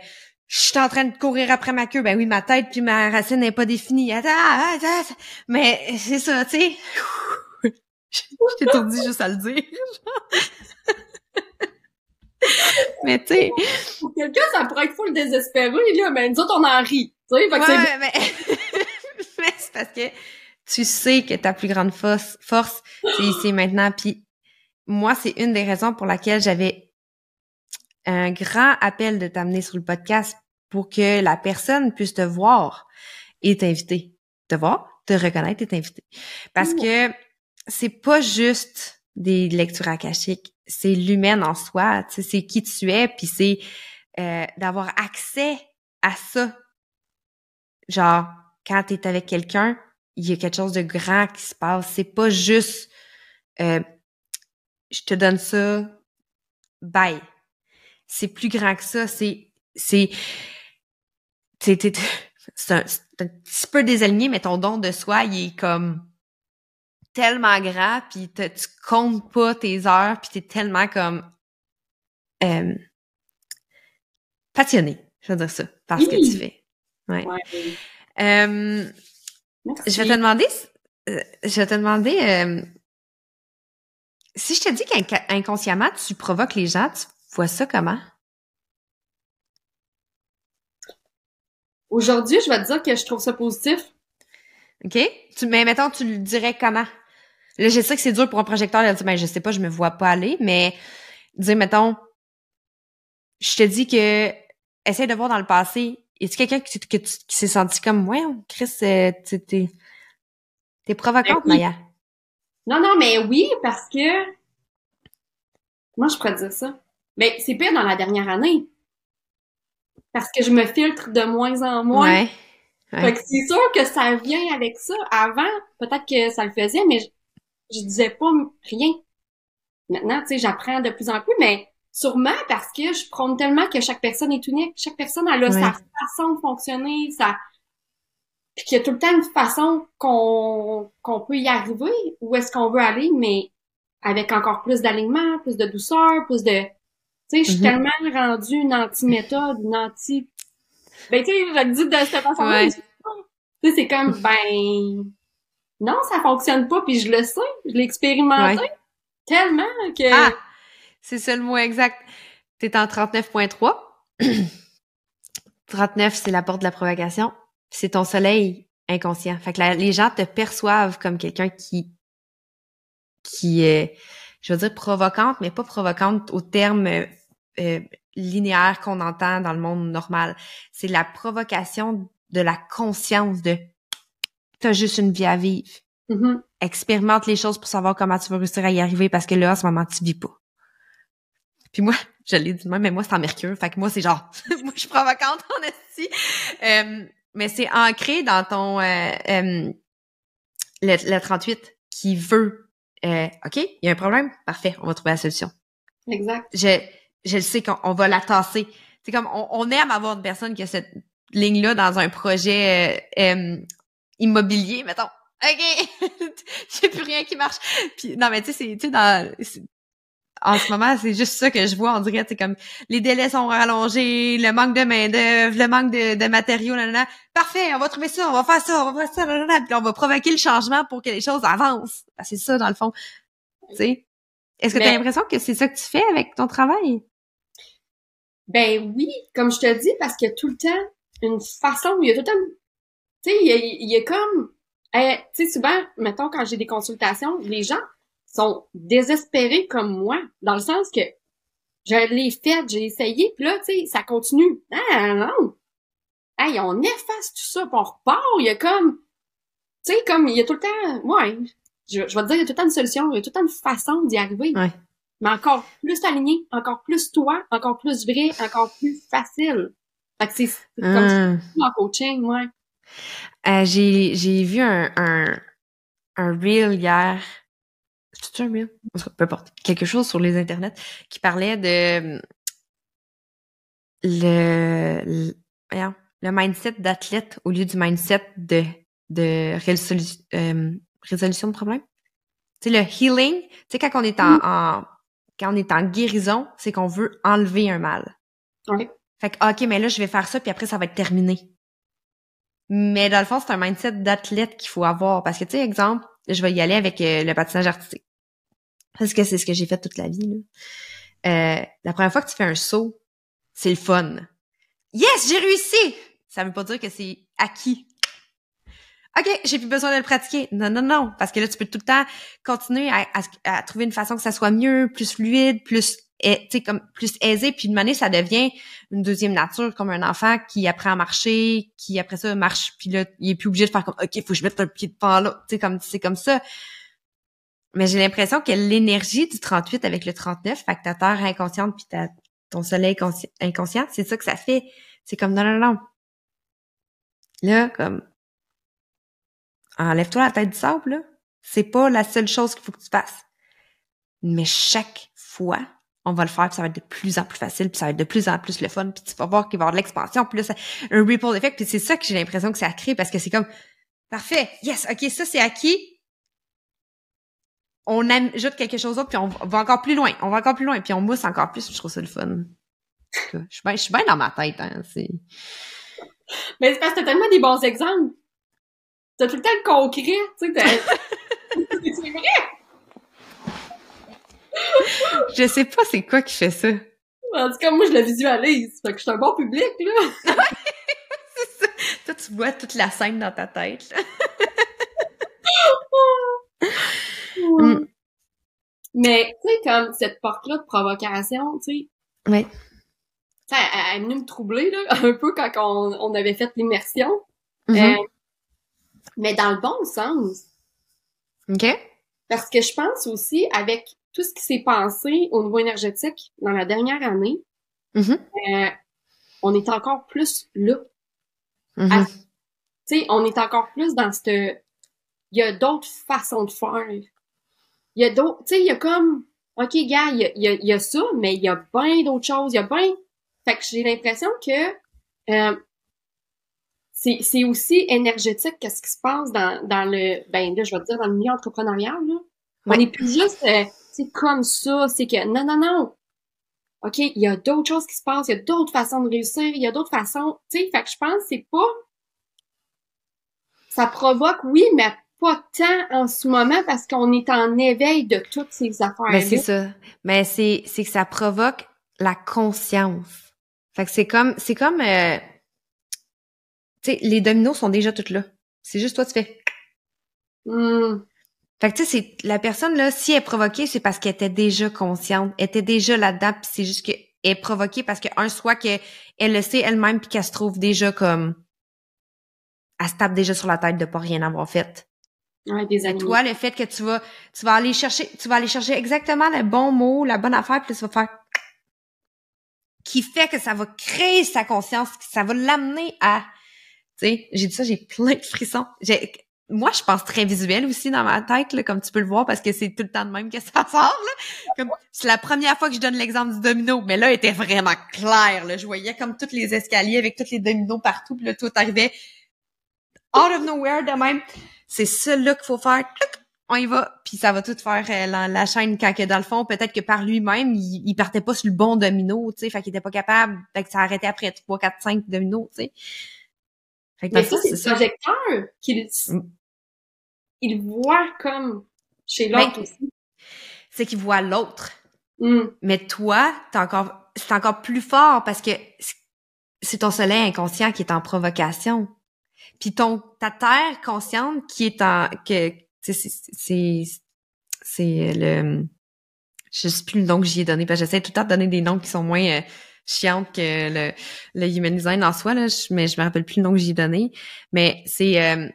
je suis en train de courir après ma queue, ben oui, ma tête puis ma racine n'est pas définie. Attends, attends, attends. mais c'est ça, tu sais. Je t'ai étourdie juste à le dire. mais tu sais, Pour quelqu'un, ça pourrait être full désespéré, là, mais nous autres, on en rit. Tu sais, fait que Ouais, mais, mais c'est parce que tu sais que ta plus grande force, force c'est ici maintenant. Puis moi, c'est une des raisons pour laquelle j'avais un grand appel de t'amener sur le podcast pour que la personne puisse te voir et t'inviter. Te voir, te reconnaître et t'inviter. Parce que c'est pas juste des lectures akashiques, c'est l'humaine en soi, tu sais, c'est qui tu es, puis c'est euh, d'avoir accès à ça genre quand t'es avec quelqu'un, il y a quelque chose de grand qui se passe. C'est pas juste euh, je te donne ça, bye. C'est plus grand que ça. C'est c'est c'est un, c'est un petit peu désaligné, mais ton don de soi, il est comme tellement grand, puis te- tu comptes pas tes heures, puis t'es tellement comme euh, passionné, je veux dire ça, par ce que tu fais. Ouais. Ouais. Euh, je vais te demander, euh, je vais te demander, euh, si je te dis qu'inconsciemment tu provoques les gens, tu vois ça comment? Aujourd'hui, je vais te dire que je trouve ça positif. OK? Tu, mais mettons, tu le dirais comment? Là, je sais que c'est dur pour un projecteur de dire, ben, je sais pas, je me vois pas aller, mais dire, mettons, je te dis que, essaye de voir dans le passé, a-tu quelqu'un qui, tu- qui s'est senti comme, ouais, Chris, euh, t'es, t'es provocante, Ben oui. Maya? Non, non, mais oui, parce que... Comment je pourrais dire ça? Ben, c'est pire dans la dernière année. Parce que je me filtre de moins en moins. Ouais. Ouais. Fait que c'est sûr que ça vient avec ça. Avant, peut-être que ça le faisait, mais je, disais pas rien. Maintenant, tu sais, j'apprends de plus en plus, mais sûrement parce que je prône tellement que chaque personne est unique. Chaque personne, elle a sa façon de fonctionner, sa... Puis qu'il y a tout le temps une façon qu'on qu'on peut y arriver, où est-ce qu'on veut aller, mais avec encore plus d'alignement, plus de douceur, plus de... Tu sais, je suis Mhm. tellement rendue une anti-méthode, une anti... Ben, tu sais, je le dis de cette façon-là. Ouais. Tu sais, c'est comme, ben... Non, ça fonctionne pas, puis je le sais, je l'ai expérimenté Ouais. tellement que... Ah! C'est ça le mot exact. T'es en 39.3. 39, c'est la porte de la provocation. puis C'est ton soleil inconscient. Fait que la- les gens te perçoivent comme quelqu'un qui qui est, je veux dire, provocante, mais pas provocante au terme euh, euh, linéaire qu'on entend dans le monde normal. C'est la provocation de la conscience de t'as juste une vie à vivre. Mhm. Expérimente les choses pour savoir comment tu vas réussir à y arriver parce que là, en ce moment, tu vis pas. Puis moi, je l'ai dit mais moi, c'est en mercure. Fait que moi, c'est genre, moi, je suis provocante en esti. Euh, mais c'est ancré dans ton, euh, euh, le, le 38 qui veut, euh, OK, il y a un problème? Parfait, on va trouver la solution. Exact. Je, je le sais qu'on on va la tasser. C'est comme, on, on aime avoir une personne qui a cette ligne-là dans un projet immobilier, mettons. OK, j'ai plus rien qui marche. Puis non, mais tu sais, c'est, tu sais, dans, en ce moment, c'est juste ça que je vois. On dirait, c'est comme les délais sont rallongés, le manque de main d'œuvre, le manque de, de matériaux, nanana. Parfait, on va trouver ça, on va faire ça, on va faire ça, nanana. Puis on va provoquer le changement pour que les choses avancent. C'est ça, dans le fond. Tu sais? Est-ce que tu as l'impression que c'est ça que tu fais avec ton travail? Ben oui, comme je te dis, parce qu'il y a tout le temps une façon, il y a tout le temps, tu sais, il y a, y a comme, eh, tu sais, souvent, mettons, quand j'ai des consultations, les gens sont désespérés comme moi, dans le sens que je l'ai fait, j'ai essayé, puis là, tu sais, ça continue. Ah non! Hey, on efface tout ça, puis on repart, il y a comme, tu sais, comme, il y a tout le temps, ouais, je, je vais te dire, il y a tout le temps une solution, il y a tout le temps une façon d'y arriver. Ouais. Mais encore plus aligné, encore plus toi, encore plus vrai, encore plus facile. Fait que c'est comme ça Hum. en coaching, ouais. Euh, j'ai, vu un, un, un reel hier. C'est un reel? Peu importe. Quelque chose sur les internets qui parlait de le, le, le mindset d'athlète au lieu du mindset de, de résolu- euh, résolution de problème. Tu sais, le healing, tu sais, quand on est en, en- quand on est en guérison, c'est qu'on veut enlever un mal. Ouais. Fait que, OK, mais là, je vais faire ça, puis après, ça va être terminé. Mais dans le fond, c'est un mindset d'athlète qu'il faut avoir. Parce que, tu sais, exemple, je vais y aller avec euh, le patinage artistique. Parce que c'est ce que j'ai fait toute la vie. Là. Euh, la première fois que tu fais un saut, c'est le fun. Yes, j'ai réussi! Ça veut pas dire que c'est acquis. OK, j'ai plus besoin de le pratiquer. Non, non, non. Parce que là, tu peux tout le temps continuer à, trouver une façon que ça soit mieux, plus fluide, plus, sais, comme plus aisé. Puis de manière, ça devient une deuxième nature, comme un enfant qui apprend à marcher, qui après ça marche, puis là, il est plus obligé de faire comme, OK, faut que je mette un pied de pan là. Tu sais, comme, c'est comme ça. Mais j'ai l'impression que l'énergie du 38 avec le 39, fait que ta terre inconsciente puis ta, ton soleil consci- inconscient, c'est ça que ça fait. C'est comme, non, non, non. Là, comme, enlève-toi la tête du sable, là. C'est pas la seule chose qu'il faut que tu fasses. Mais chaque fois, on va le faire, puis ça va être de plus en plus facile, puis ça va être de plus en plus le fun, puis tu vas voir qu'il va y avoir de l'expansion, puis là, ça, un ripple effect, puis c'est ça que j'ai l'impression que ça crée, parce que c'est comme, parfait, yes, ok, ça c'est acquis, on ajoute quelque chose d'autre, puis on va encore plus loin, on va encore plus loin, puis on mousse encore plus, je trouve ça le fun. Je suis bien, je suis bien dans ma tête, hein, c'est... Mais c'est parce que t'as tellement des bons exemples. T'as tout le temps le concret, tu sais. t'as- c'est vrai. Je sais pas c'est quoi qui fait ça. En tout cas, moi, je le visualise. Fait que je suis un bon public, là. Toi, tu vois toute la scène dans ta tête, là. Mm. Mais, tu sais, comme cette porte-là de provocation, tu sais, Oui. ça, elle, est venue me troubler, là, un peu quand on, on avait fait l'immersion. Mhm. Euh, mais dans le bon sens. OK? Parce que je pense aussi, avec tout ce qui s'est passé au niveau énergétique dans la dernière année, Mhm. euh, on est encore plus là. Tu sais, on est encore plus dans cette... Il y a d'autres façons de faire. Il y a d'autres... Tu sais, il y a comme... OK, gars, il y a, il y a, y a ça, mais il y a bien d'autres choses. Il y a bien... Fait que j'ai l'impression que euh, c'est c'est aussi énergétique qu'est-ce qui se passe dans, dans le... Ben là, je vais te dire, dans le milieu entrepreneurial, là. Ouais. On est plus juste... euh, c'est comme ça, c'est que... Non, non, non! OK, il y a d'autres choses qui se passent, il y a d'autres façons de réussir, il y a d'autres façons, tu sais, fait que je pense que c'est pas ça provoque oui, mais pas tant en ce moment parce qu'on est en éveil de toutes ces affaires. Mais c'est ça. Mais c'est c'est que ça provoque la conscience. Fait que c'est comme c'est comme euh, tu sais les dominos sont déjà toutes là. C'est juste toi tu fais Hmm. Fait que tu sais, c'est la personne là, si elle est provoquée, c'est parce qu'elle était déjà consciente, elle était déjà là-dedans, puis c'est juste qu'elle est provoquée parce que un soit qu'elle le sait elle-même puis qu'elle se trouve déjà comme elle se tape déjà sur la tête de pas rien avoir fait. Ouais, des Et toi, le fait que tu vas tu vas aller chercher tu vas aller chercher exactement le bon mot, la bonne affaire, puis tu vas faire qui fait que ça va créer sa conscience, que ça va l'amener à tu sais, j'ai dit ça, j'ai plein de frissons. J'ai moi, je pense très visuel aussi dans ma tête, là, comme tu peux le voir, parce que c'est tout le temps de même que ça sort. Là. Comme c'est la première fois que je donne l'exemple du domino, mais là, il était vraiment clair. Là. Je voyais comme tous les escaliers avec tous les dominos partout, puis là, tout arrivait out of nowhere de même. C'est ça là qu'il faut faire. On y va, puis ça va tout faire euh, la, la chaîne quand que dans le fond, peut-être que par lui-même, il, il partait pas sur le bon domino, tu sais, fait qu'il était pas capable, fait que ça arrêtait après 3, 4, 5 dominos, tu sais. Mais le ça, c'est le projecteur qu'il Mm. il voit comme chez Ben, l'autre aussi. c'est qu'il voit l'autre. Hmm. Mais toi, t'es encore, c'est encore plus fort parce que c'est ton soleil inconscient qui est en provocation. Puis ton, ta terre consciente qui est en, que, c'est, c'est le, je sais plus le nom que j'y ai donné, parce que j'essaie tout le temps de donner des noms qui sont moins euh, chiantes que le, le human design en soi, là, je- mais je me rappelle plus le nom que j'y ai donné. Mais c'est euh,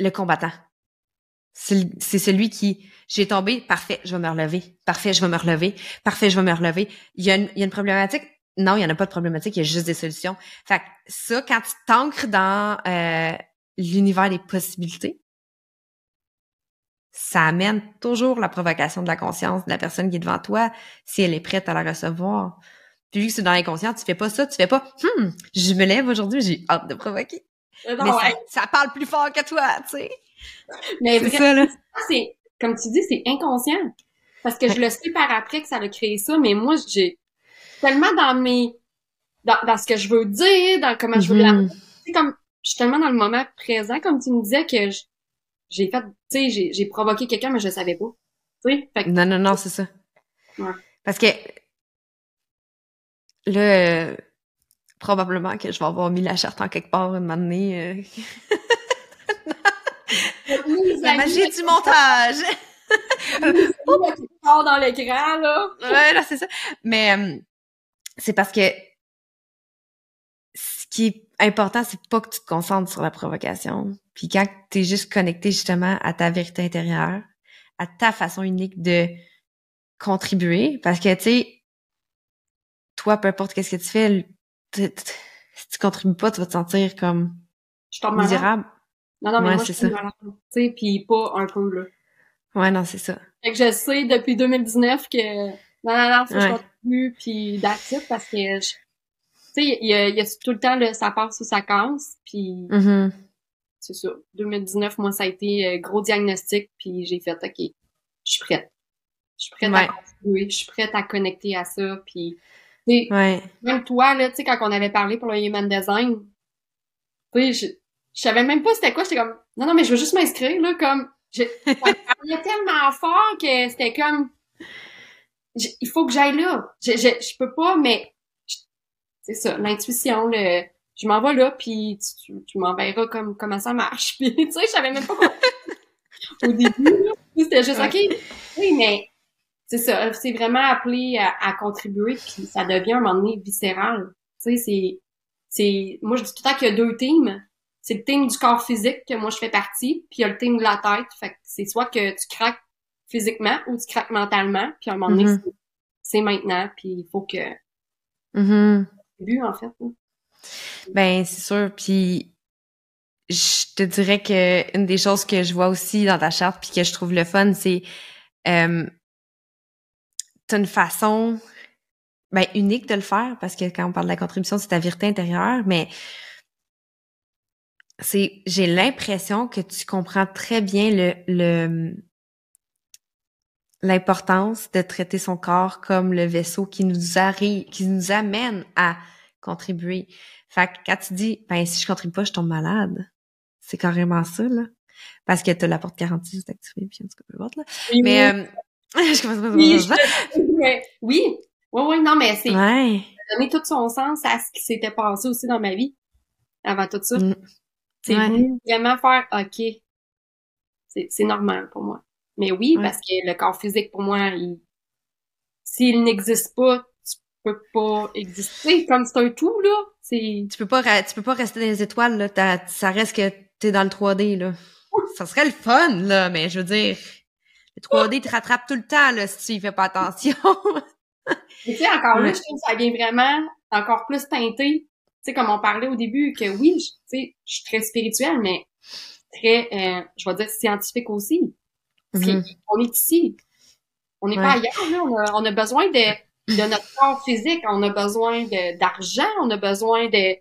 le combattant. C'est celui qui, j'ai tombé, parfait, je vais me relever. Parfait, je vais me relever. Parfait, je vais me relever. Il y a une, il y a une problématique? Non, il y en a pas de problématique, il y a juste des solutions. Fait que ça, quand tu t'ancres dans euh, l'univers des possibilités, ça amène toujours la provocation de la conscience de la personne qui est devant toi, si elle est prête à la recevoir. Puis vu que c'est dans l'inconscient, tu fais pas ça, tu fais pas « Hum, je me lève aujourd'hui, j'ai hâte de provoquer. Non, Mais ouais. ça, ça parle plus fort que toi, tu sais. Mais C'est ça, là. c'est, comme tu dis, c'est inconscient. Parce que je le sais par après que ça a créé ça, mais moi, j'ai tellement dans mes, dans, dans ce que je veux dire, dans comment je veux la Mhm. c'est comme je suis tellement dans le moment présent comme tu me disais que j'ai fait tu sais j'ai provoqué quelqu'un mais je le savais pas tu sais que Non, non, non, c'est ça. Ouais. Parce que là, euh, probablement que je vais avoir mis la charte en quelque part un moment donné. euh. La magie du montage! qui part dans l'écran là ouais, là, c'est ça. Mais euh, c'est parce que ce qui est important, c'est pas que tu te concentres sur la provocation. Puis quand tu es juste connecté justement à ta vérité intérieure, à ta façon unique de contribuer, parce que tu sais, toi, peu importe qu'est-ce que tu fais, si tu contribues pas, tu vas te sentir comme je tombe misérable. non non mais Ouais, moi je c'est suis malade tu sais puis pas un peu là Ouais, non, c'est ça. fait que je sais depuis 2019 que non non non faut que je Ouais. continue puis it, parce que je- tu sais il y a, il y a tout le temps le ça passe ou ça casse puis Mhm. c'est ça 2019 moi ça a été euh, gros diagnostic puis j'ai fait ok je suis prête je suis prête Ouais. à continuer je suis prête à connecter à ça puis Ouais. même toi là tu sais quand on avait parlé pour le human design tu sais je, je savais même pas c'était quoi j'étais comme non non mais je veux juste m'inscrire là comme je ça parlait tellement fort que c'était comme je- il faut que j'aille là je, je je peux pas mais c'est ça l'intuition le je m'en vais là puis tu, tu, tu m'enverras comme comment ça marche puis tu sais je savais même pas quoi au début là. c'était juste ok oui mais c'est ça c'est vraiment appelé à, à contribuer puis ça devient à un moment donné viscéral tu sais c'est c'est moi je dis tout le temps qu'il y a deux teams c'est le team du corps physique que moi je fais partie puis il y a le team de la tête fait que c'est soit que tu craques physiquement ou tu craques mentalement puis à un moment donné Mhm. c'est- c'est maintenant puis il faut que Mhm. but en fait là. Ben, c'est sûr. Puis, je te dirais que une des choses que je vois aussi dans ta charte puis que je trouve le fun, c'est euh, t'as une façon ben, unique de le faire parce que quand on parle de la contribution, c'est ta vérité intérieure, mais c'est j'ai l'impression que tu comprends très bien le, le l'importance de traiter son corps comme le vaisseau qui nous arrive, qui nous amène à contribuer. Fait que quand tu dis, ben, si je contribue pas, je tombe malade. C'est carrément ça, là. Parce que t'as la porte 46 activée, puis en tout cas, peu importe, là. Oui, mais, oui. euh, je commence pas à oui, ça. je- ouais. oui, oui, oui, non, mais c'est Ouais. donner tout son sens à ce qui s'était passé aussi dans ma vie avant tout ça. Mm. C'est Ouais. vraiment faire OK. C'est normal pour moi. Mais oui, Ouais. parce que le corps physique pour moi, il s'il n'existe pas, tu peux pas exister comme c'est un tout là. Tu peux pas, tu peux pas rester dans les étoiles, là. Ça reste que t'es dans le 3D, là. Ça serait le fun, là, mais je veux dire, le 3D te rattrape tout le temps, là, si tu y fais pas attention. Tu sais, encore là, je trouve que ça vient vraiment encore plus teinté. Tu sais, comme on parlait au début, que oui, je- tu sais, je suis très spirituelle, mais très, euh, je vais dire scientifique aussi. Parce Mhm. qu'on est ici. On n'est Ouais. pas ailleurs, là. On a, on a besoin de, de notre corps physique. On a besoin d'argent. On a besoin de,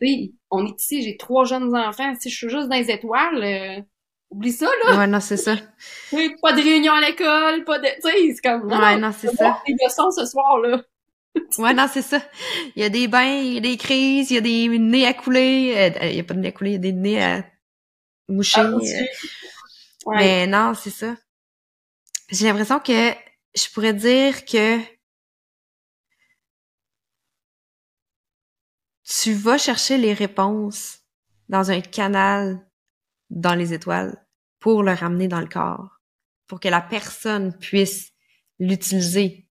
tu sais, on est ici. J'ai trois jeunes enfants. Si je suis juste dans les étoiles, euh, oublie ça, là. Ouais, non, c'est ça. Sais, Pas de réunion à l'école, pas de, tu sais, c'est comme, non, Ouais, non, c'est ça. des leçons ce soir, là. Ouais, non, c'est ça. Il y a des bains, il y a des crises, il y a des nez à couler. euh, euh, il y a pas de nez à couler, il y a des nez à moucher. Ah, euh, Ouais. Mais non, c'est ça. J'ai l'impression que je pourrais dire que tu vas chercher les réponses dans un canal dans les étoiles pour le ramener dans le corps, pour que la personne puisse l'utiliser.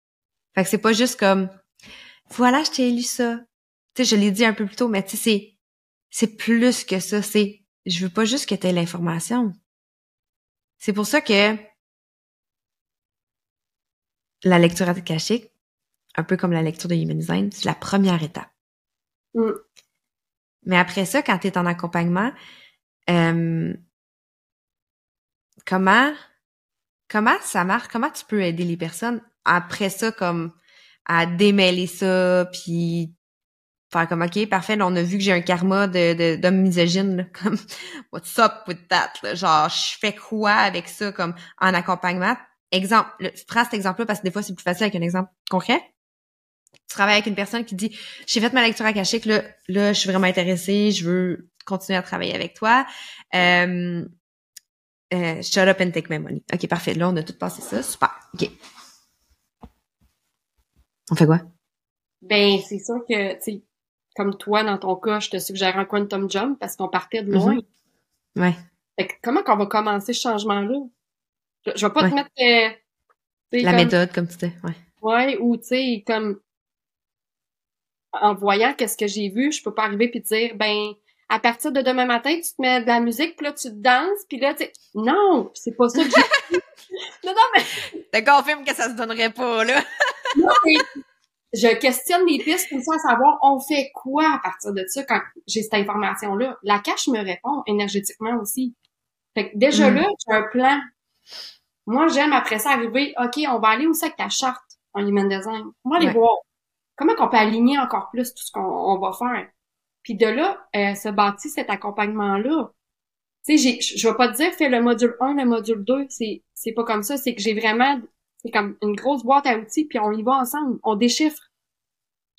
Fait que c'est pas juste comme voilà, je t'ai élu ça. Tu sais, je l'ai dit un peu plus tôt, mais tu sais, c'est c'est plus que ça. C'est je veux pas juste que tu aies l'information. C'est pour ça que la lecture akashique, un peu comme la lecture de Human Design, c'est la première étape. Mm. Mais après ça, quand tu es en accompagnement, euh, comment comment ça marche? Comment tu peux aider les personnes après ça comme à démêler ça puis faire comme OK, parfait, là, on a vu que j'ai un karma de misogyne là, comme what's up with that là? genre je fais quoi avec ça comme en accompagnement? Exemple le, prends cet exemple là parce que des fois c'est plus facile avec un exemple concret tu travailles avec une personne qui dit j'ai fait ma lecture akashique là là je suis vraiment intéressée je veux continuer à travailler avec toi. Euh, euh, shut up and take my money. Ok parfait. Là on a tout passé ça. Super. Ok. On fait quoi? Ben, c'est sûr que, tu sais, comme toi, dans ton cas, je te suggère un quantum jump parce qu'on partait de loin. Mhm. ouais. Fait que comment qu'on va commencer ce changement-là? Je, je vais pas Ouais. te mettre, euh, la comme- méthode comme tu dis ouais. Ouais, ou tu sais, comme en voyant qu'est-ce que j'ai vu, je peux pas arriver puis te dire ben à partir de demain matin, tu te mets de la musique, puis là tu te danses, puis là tu sais non, c'est pas ça que j'ai Non non mais te confirme que ça se donnerait pas là non, mais je questionne les pistes comme ça à savoir on fait quoi à partir de ça quand j'ai cette information là. La cache me répond énergétiquement aussi. Fait que déjà Mm. là, j'ai un plan. Moi, j'aime après ça arriver, OK, on va aller aussi avec ta charte en human design. On va aller Ouais. voir comment qu'on peut aligner encore plus tout ce qu'on on va faire. Puis de là, euh, se bâtit cet accompagnement-là. Tu sais, je vais pas te dire fais le module 1, le module 2, c'est c'est pas comme ça, c'est que j'ai vraiment c'est comme une grosse boîte à outils puis on y va ensemble, on déchiffre.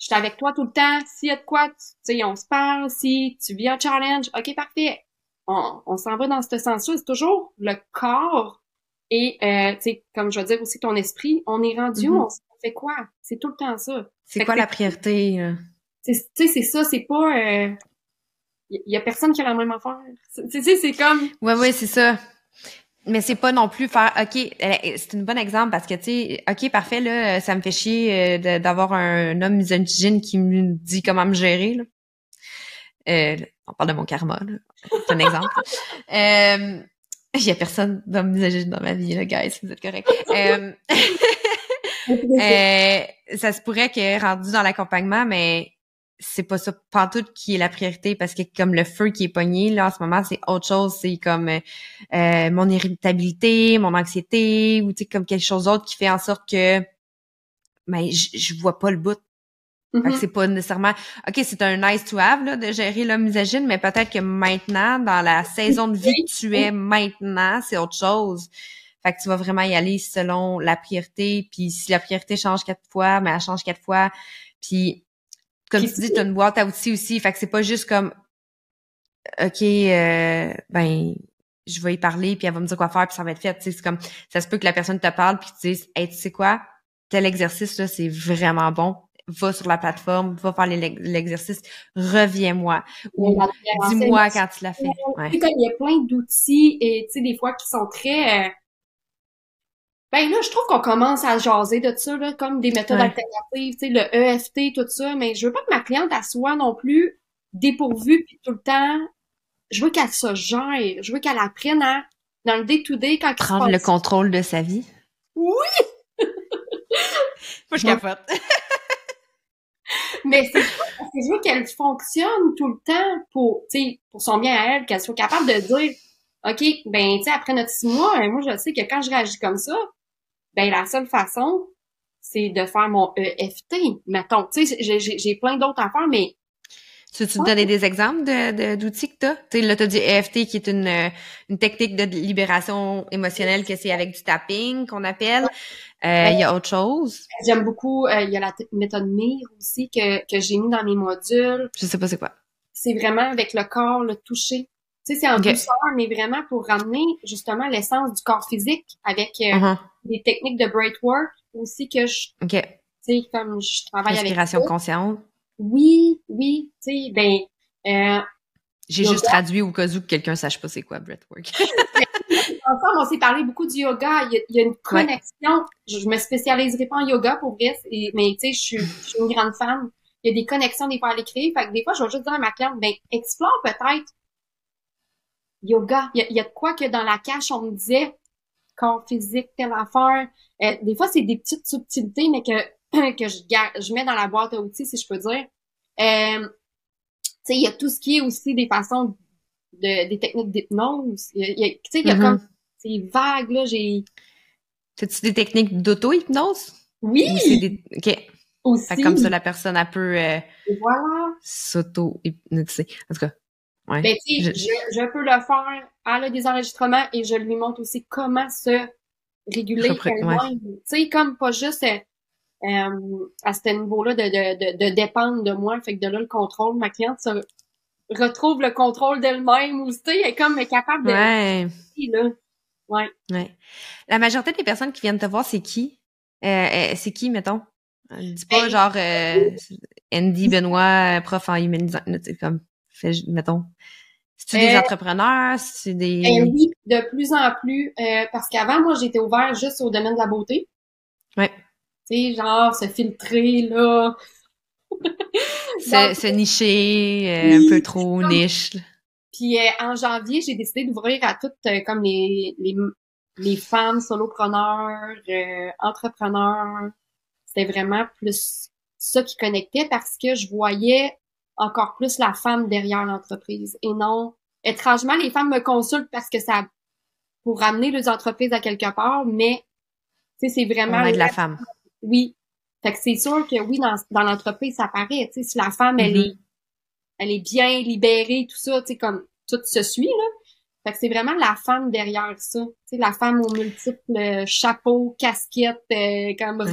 Je suis avec toi tout le temps, s'il y a de quoi, tu sais, on se parle, si tu vis un challenge, OK, parfait. On, on s'en va dans ce sens-là, c'est toujours le corps et euh, tu sais comme je veux dire aussi ton esprit, on est rendu où, Mhm. on fait quoi? C'est tout le temps ça. c'est quoi la priorité là? C'est- Tu sais, c'est ça, c'est pas. Il y, a personne qui a la même affaire. Tu sais, c'est comme. Ouais, ouais, c'est ça. Mais c'est pas non plus faire OK, euh, c'est un bon exemple parce que tu sais, OK, parfait là, ça me fait chier euh, d'avoir un homme misogyne qui me dit comment me gérer là. Euh, on parle de mon karma là. C'est un exemple. euh, il y a personne d'homme misogyne dans ma vie là, guys, si vous êtes correct. Euh, euh, ça se pourrait que rendu dans l'accompagnement, mais c'est pas ça pantoute qui est la priorité parce que comme le feu qui est pogné là en ce moment c'est autre chose c'est comme euh, euh, mon irritabilité mon anxiété ou tu sais comme quelque chose d'autre qui fait en sorte que ben je vois pas le bout fait que Mhm. c'est pas nécessairement ok c'est un nice to have là de gérer l'homme misogyne mais peut-être que maintenant dans la saison de vie que tu es maintenant c'est autre chose Fait que tu vas vraiment y aller selon la priorité. Puis si la priorité change quatre fois, mais elle change quatre fois. Puis comme tu dis, tu as une boîte à outils aussi. Fait que c'est pas juste comme OK, euh, ben je vais y parler, puis elle va me dire quoi faire, puis ça va être fait. C'est comme ça se peut que la personne te parle, puis tu dis Hey, tu sais quoi? Tel exercice, là, c'est vraiment bon. Va sur la plateforme, va faire l'exercice, reviens-moi. Ou dis-moi quand tu l'as fait. Ouais. il y a plein d'outils et tu sais, des fois qui sont très. Euh, ben là, je trouve qu'on commence à jaser de ça, là, comme des méthodes alternatives, tu sais, le EFT, tout ça, mais je veux pas que ma cliente elle soit non plus dépourvue puis tout le temps. Je veux qu'elle se gère. Je veux qu'elle apprenne à, dans le day-to-day, quand Prendre le contrôle de sa vie. Oui! Moi, je capote. mais c'est parce que je veux qu'elle fonctionne tout le temps pour, tu sais, pour son bien à elle, qu'elle soit capable de dire, OK, ben, tu sais, après notre six mois, moi, je sais que quand je réagis comme ça, ben la seule façon, c'est de faire mon EFT, mettons. Tu sais, j'ai plein d'autres affaires, mais tu me donner des exemples de, d'outils que t'as? Tu sais, là, t'as dit EFT qui est une, une technique de libération émotionnelle que c'est avec du tapping qu'on appelle. Euh, il y a autre chose? J'aime beaucoup, euh, il y a la méthode MIR aussi que, que j'ai mis dans mes modules. Je sais pas c'est quoi. C'est vraiment avec le corps, le toucher. Tu sais, c'est en douceur, mais vraiment pour ramener justement l'essence du corps physique avec euh, uh-huh. des techniques de breathwork aussi que je... OK. Tu sais, comme je travaille avec... Respiration consciente. Oui, oui, tu sais, ben... Euh, J'ai juste traduit au cas où que quelqu'un sache pas c'est quoi breathwork. Ensemble, on s'est parlé beaucoup du yoga. Il y a, une connexion. Je, me spécialiserai pas en yoga pour vrai, mais tu sais, je suis, je suis une grande fan. Il y a des connexions des fois à l'écrire. Fait que des fois, je vais juste dire à ma cliente, ben, explore peut-être yoga. Il y, a, de quoi que dans la cache, on me disait corps physique, telle affaire. Euh, des fois, c'est des petites subtilités, mais que, que je, je mets dans la boîte à outils, si je peux dire. Euh, tu sais, il y a tout ce qui est aussi des façons de, des techniques d'hypnose. Tu sais, il y a mm-hmm. comme, c'est vague, là, j'ai... C'est-tu des techniques d'auto-hypnose? Oui! Des... OK. Aussi. comme ça, la personne, elle peut euh, voilà. s'auto-hypnotiser. En tout cas, Ouais. Ben, je... Je, peux le faire. Elle a des enregistrements et je lui montre aussi comment se réguler elle-même. Tu sais, comme pas juste euh, euh à ce niveau-là de, de, de, dépendre de moi. Fait que de là, le contrôle, ma cliente se retrouve le contrôle d'elle-même ou tu sais, elle est comme capable de... Ouais. Là. Ouais. ouais. La majorité des personnes qui viennent te voir, c'est qui? Euh, euh c'est qui, mettons? Dis pas ben, genre euh, Andy Benoît, prof en humanisation, comme mettons? C'est des euh, entrepreneurs, c'est des. Euh, oui, de plus en plus. Euh, parce qu'avant, moi, j'étais ouvert juste au domaine de la beauté. Ouais. Tu sais, genre, se filtrer, là. se, nicher, un peu trop niche. Puis en janvier, j'ai décidé d'ouvrir à toutes comme les, les, les femmes solopreneurs, entrepreneurs. C'était vraiment plus ça qui connectait parce que je voyais encore plus la femme derrière l'entreprise. Et non étrangement les femmes me consultent parce que ça pour ramener les entreprises à quelque part mais tu sais c'est vraiment de la femme. Oui. Fait que c'est sûr que oui dans, dans l'entreprise ça paraît tu sais si la femme elle mm-hmm. est elle est bien libérée tout ça tu sais comme tout se suit là. Fait que c'est vraiment la femme derrière ça. Tu sais la femme aux multiples chapeaux casquettes euh, comme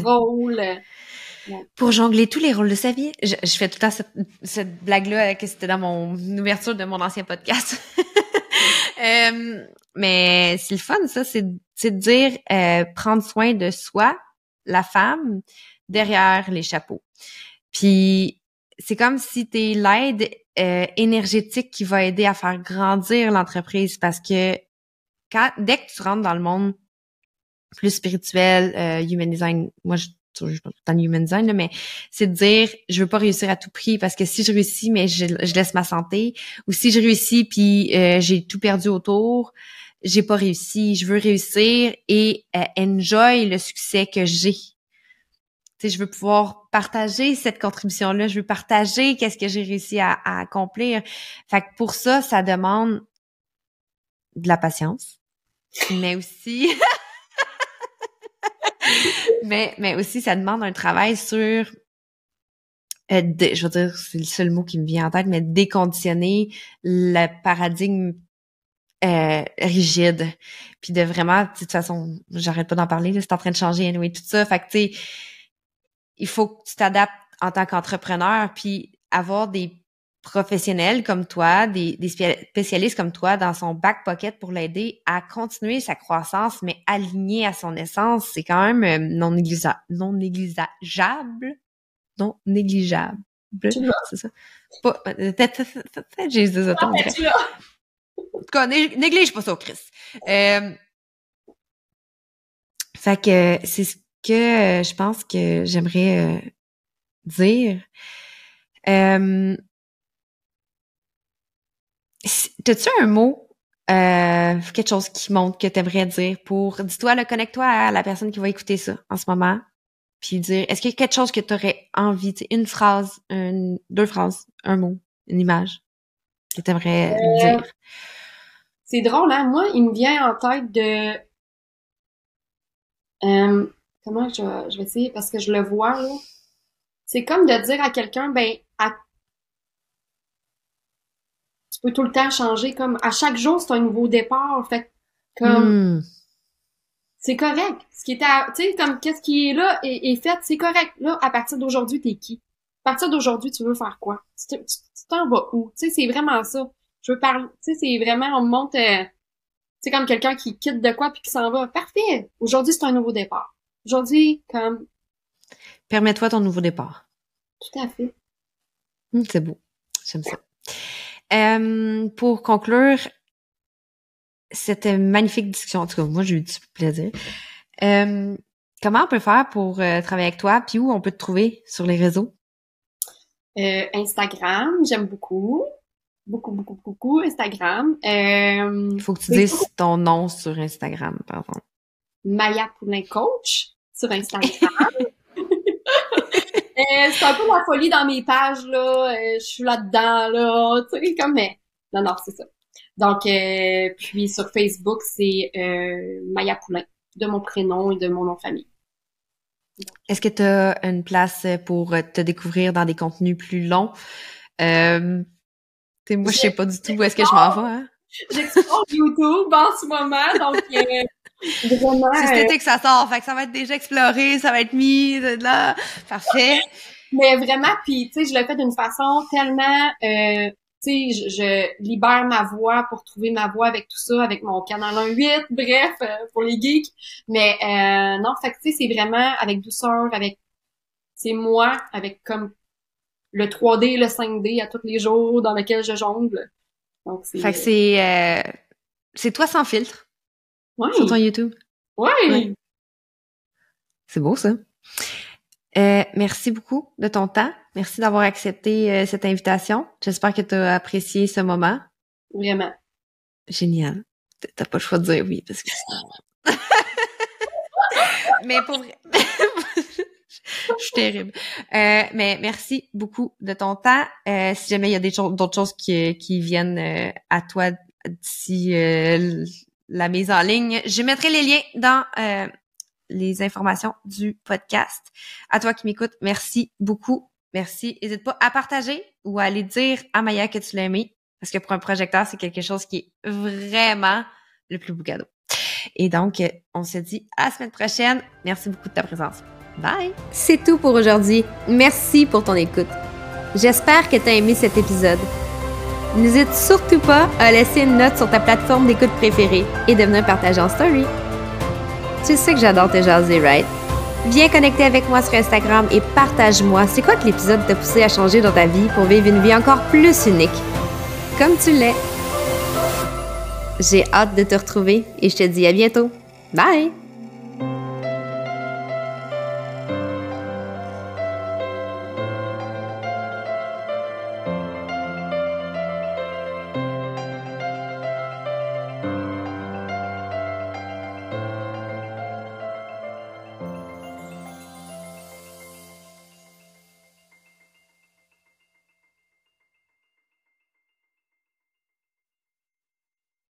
pour jongler tous les rôles de sa vie. Je, fais tout le temps cette, cette blague-là que c'était dans mon ouverture de mon ancien podcast. euh, mais c'est le fun, ça, c'est de dire euh, prendre soin de soi, la femme, derrière les chapeaux. Puis c'est comme si tu es l'aide euh, énergétique qui va aider à faire grandir l'entreprise parce que quand dès que tu rentres dans le monde plus spirituel, euh, human design, moi je je tout design, mais c'est de dire, je veux pas réussir à tout prix parce que si je réussis, mais je, laisse ma santé, ou si je réussis puis euh, j'ai tout perdu autour, j'ai pas réussi. Je veux réussir et euh, enjoy le succès que j'ai. Tu je veux pouvoir partager cette contribution-là. Je veux partager qu'est-ce que j'ai réussi à, à accomplir. Fait que pour ça, ça demande de la patience, mais aussi mais, mais aussi, ça demande un travail sur, euh, je veux dire, c'est le seul mot qui me vient en tête, mais déconditionner le paradigme euh, rigide. Puis de vraiment, de toute façon, j'arrête pas d'en parler, c'est en train de changer, anyway, tout ça. Fait que, tu sais, il faut que tu t'adaptes en tant qu'entrepreneur, puis avoir des professionnels comme toi, des, des, spécialistes comme toi dans son back pocket pour l'aider à continuer sa croissance, mais aligné à son essence, c'est quand même euh, non, négligea non négligeable. Non négligeable. C'est ça. Peut-être j'ai dit ça. En tout cas, néglige pas ça, Chris. Euh, fait que c'est ce que je pense que j'aimerais euh, dire. Euh, T'as-tu un mot, euh, quelque chose qui montre que t'aimerais dire pour, dis-toi, le connecte-toi à la personne qui va écouter ça en ce moment, puis dire, est-ce qu'il y a quelque chose que t'aurais envie, une phrase, une, deux phrases, un mot, une image que t'aimerais euh, dire? C'est drôle, hein? Moi, il me vient en tête de, euh, comment je, je vais essayer, parce que je le vois, là. C'est comme de dire à quelqu'un, ben, à tu peux tout le temps changer. Comme à chaque jour, c'est un nouveau départ. Fait comme hmm. c'est correct. Ce qui était, tu sais, comme qu'est-ce qui est là est, fait, c'est correct. Là, à partir d'aujourd'hui, t'es qui? À partir d'aujourd'hui, tu veux faire quoi? Tu t'en vas où? Tu sais, c'est vraiment ça. Je veux parler. Tu sais, c'est vraiment on me montre. Euh, c'est comme quelqu'un qui quitte de quoi puis qui s'en va. Parfait. Aujourd'hui, c'est un nouveau départ. Aujourd'hui, comme. Permets-toi ton nouveau départ. Tout à fait. Hmm, c'est beau. J'aime ça. Euh, pour conclure cette magnifique discussion, en tout cas, moi, j'ai eu du plaisir. Euh, comment on peut faire pour euh, travailler avec toi, puis où on peut te trouver sur les réseaux? Instagram, j'aime beaucoup. Beaucoup, beaucoup, beaucoup Instagram. Il faut que tu dises ton nom sur Instagram, par exemple. Maya Poulin Coach sur Instagram. Euh, c'est un peu la folie dans mes pages, là. Euh, je suis là-dedans, là. Tu sais, comme, mais... Non, non, c'est ça. Donc, euh, puis sur Facebook, c'est Maya Poulain, de mon prénom et de mon nom de famille. Est-ce que tu as une place pour te découvrir dans des contenus plus longs? Euh, moi, je sais pas du tout où est-ce que je m'en vais. Hein? J'explore YouTube en ce moment, donc c'est cet été que ça sort, fait que ça va être déjà exploré, ça va être mis là. Parfait. Mais vraiment, puis tu sais, je le fais d'une façon tellement euh, tu sais, je, libère ma voix pour trouver ma voix avec tout ça, avec mon canal 1.8, bref, euh, pour les geeks. Mais euh, non, fait que tu sais, c'est vraiment avec douceur, avec c'est moi, avec comme le 3D, le 5D à tous les jours dans lequel je jongle. Donc, fait que c'est euh, c'est toi sans filtre. Sur ton YouTube. Oui. C'est beau, ça. Euh, merci beaucoup de ton temps. Merci d'avoir accepté euh, cette invitation. J'espère que tu as apprécié ce moment. Vraiment. Génial. T'as pas le choix de dire oui parce que Mais pour vrai. Je suis terrible. Euh, mais merci beaucoup de ton temps. si jamais il y a d'autres choses qui, qui viennent à toi d'ici la mise en ligne. Je mettrai les liens dans euh, les informations du podcast. À toi qui m'écoutes, merci beaucoup. Merci. N'hésite pas à partager ou à aller dire à Maya que tu l'as aimé. Parce que pour un projecteur, c'est quelque chose qui est vraiment le plus beau cadeau. Et donc, on se dit à la semaine prochaine. Merci beaucoup de ta présence. Bye! C'est tout pour aujourd'hui. Merci pour ton écoute. J'espère que tu as aimé cet épisode. N'hésite surtout pas à laisser une note sur ta plateforme d'écoute préférée et de venir partager en story. Tu sais que j'adore te jaser, right? Viens connecter avec moi sur Instagram et partage-moi c'est quoi que l'épisode t'a poussé à changer dans ta vie pour vivre une vie encore plus unique. Comme tu l'es. J'ai hâte de te retrouver et je te dis à bientôt. Bye!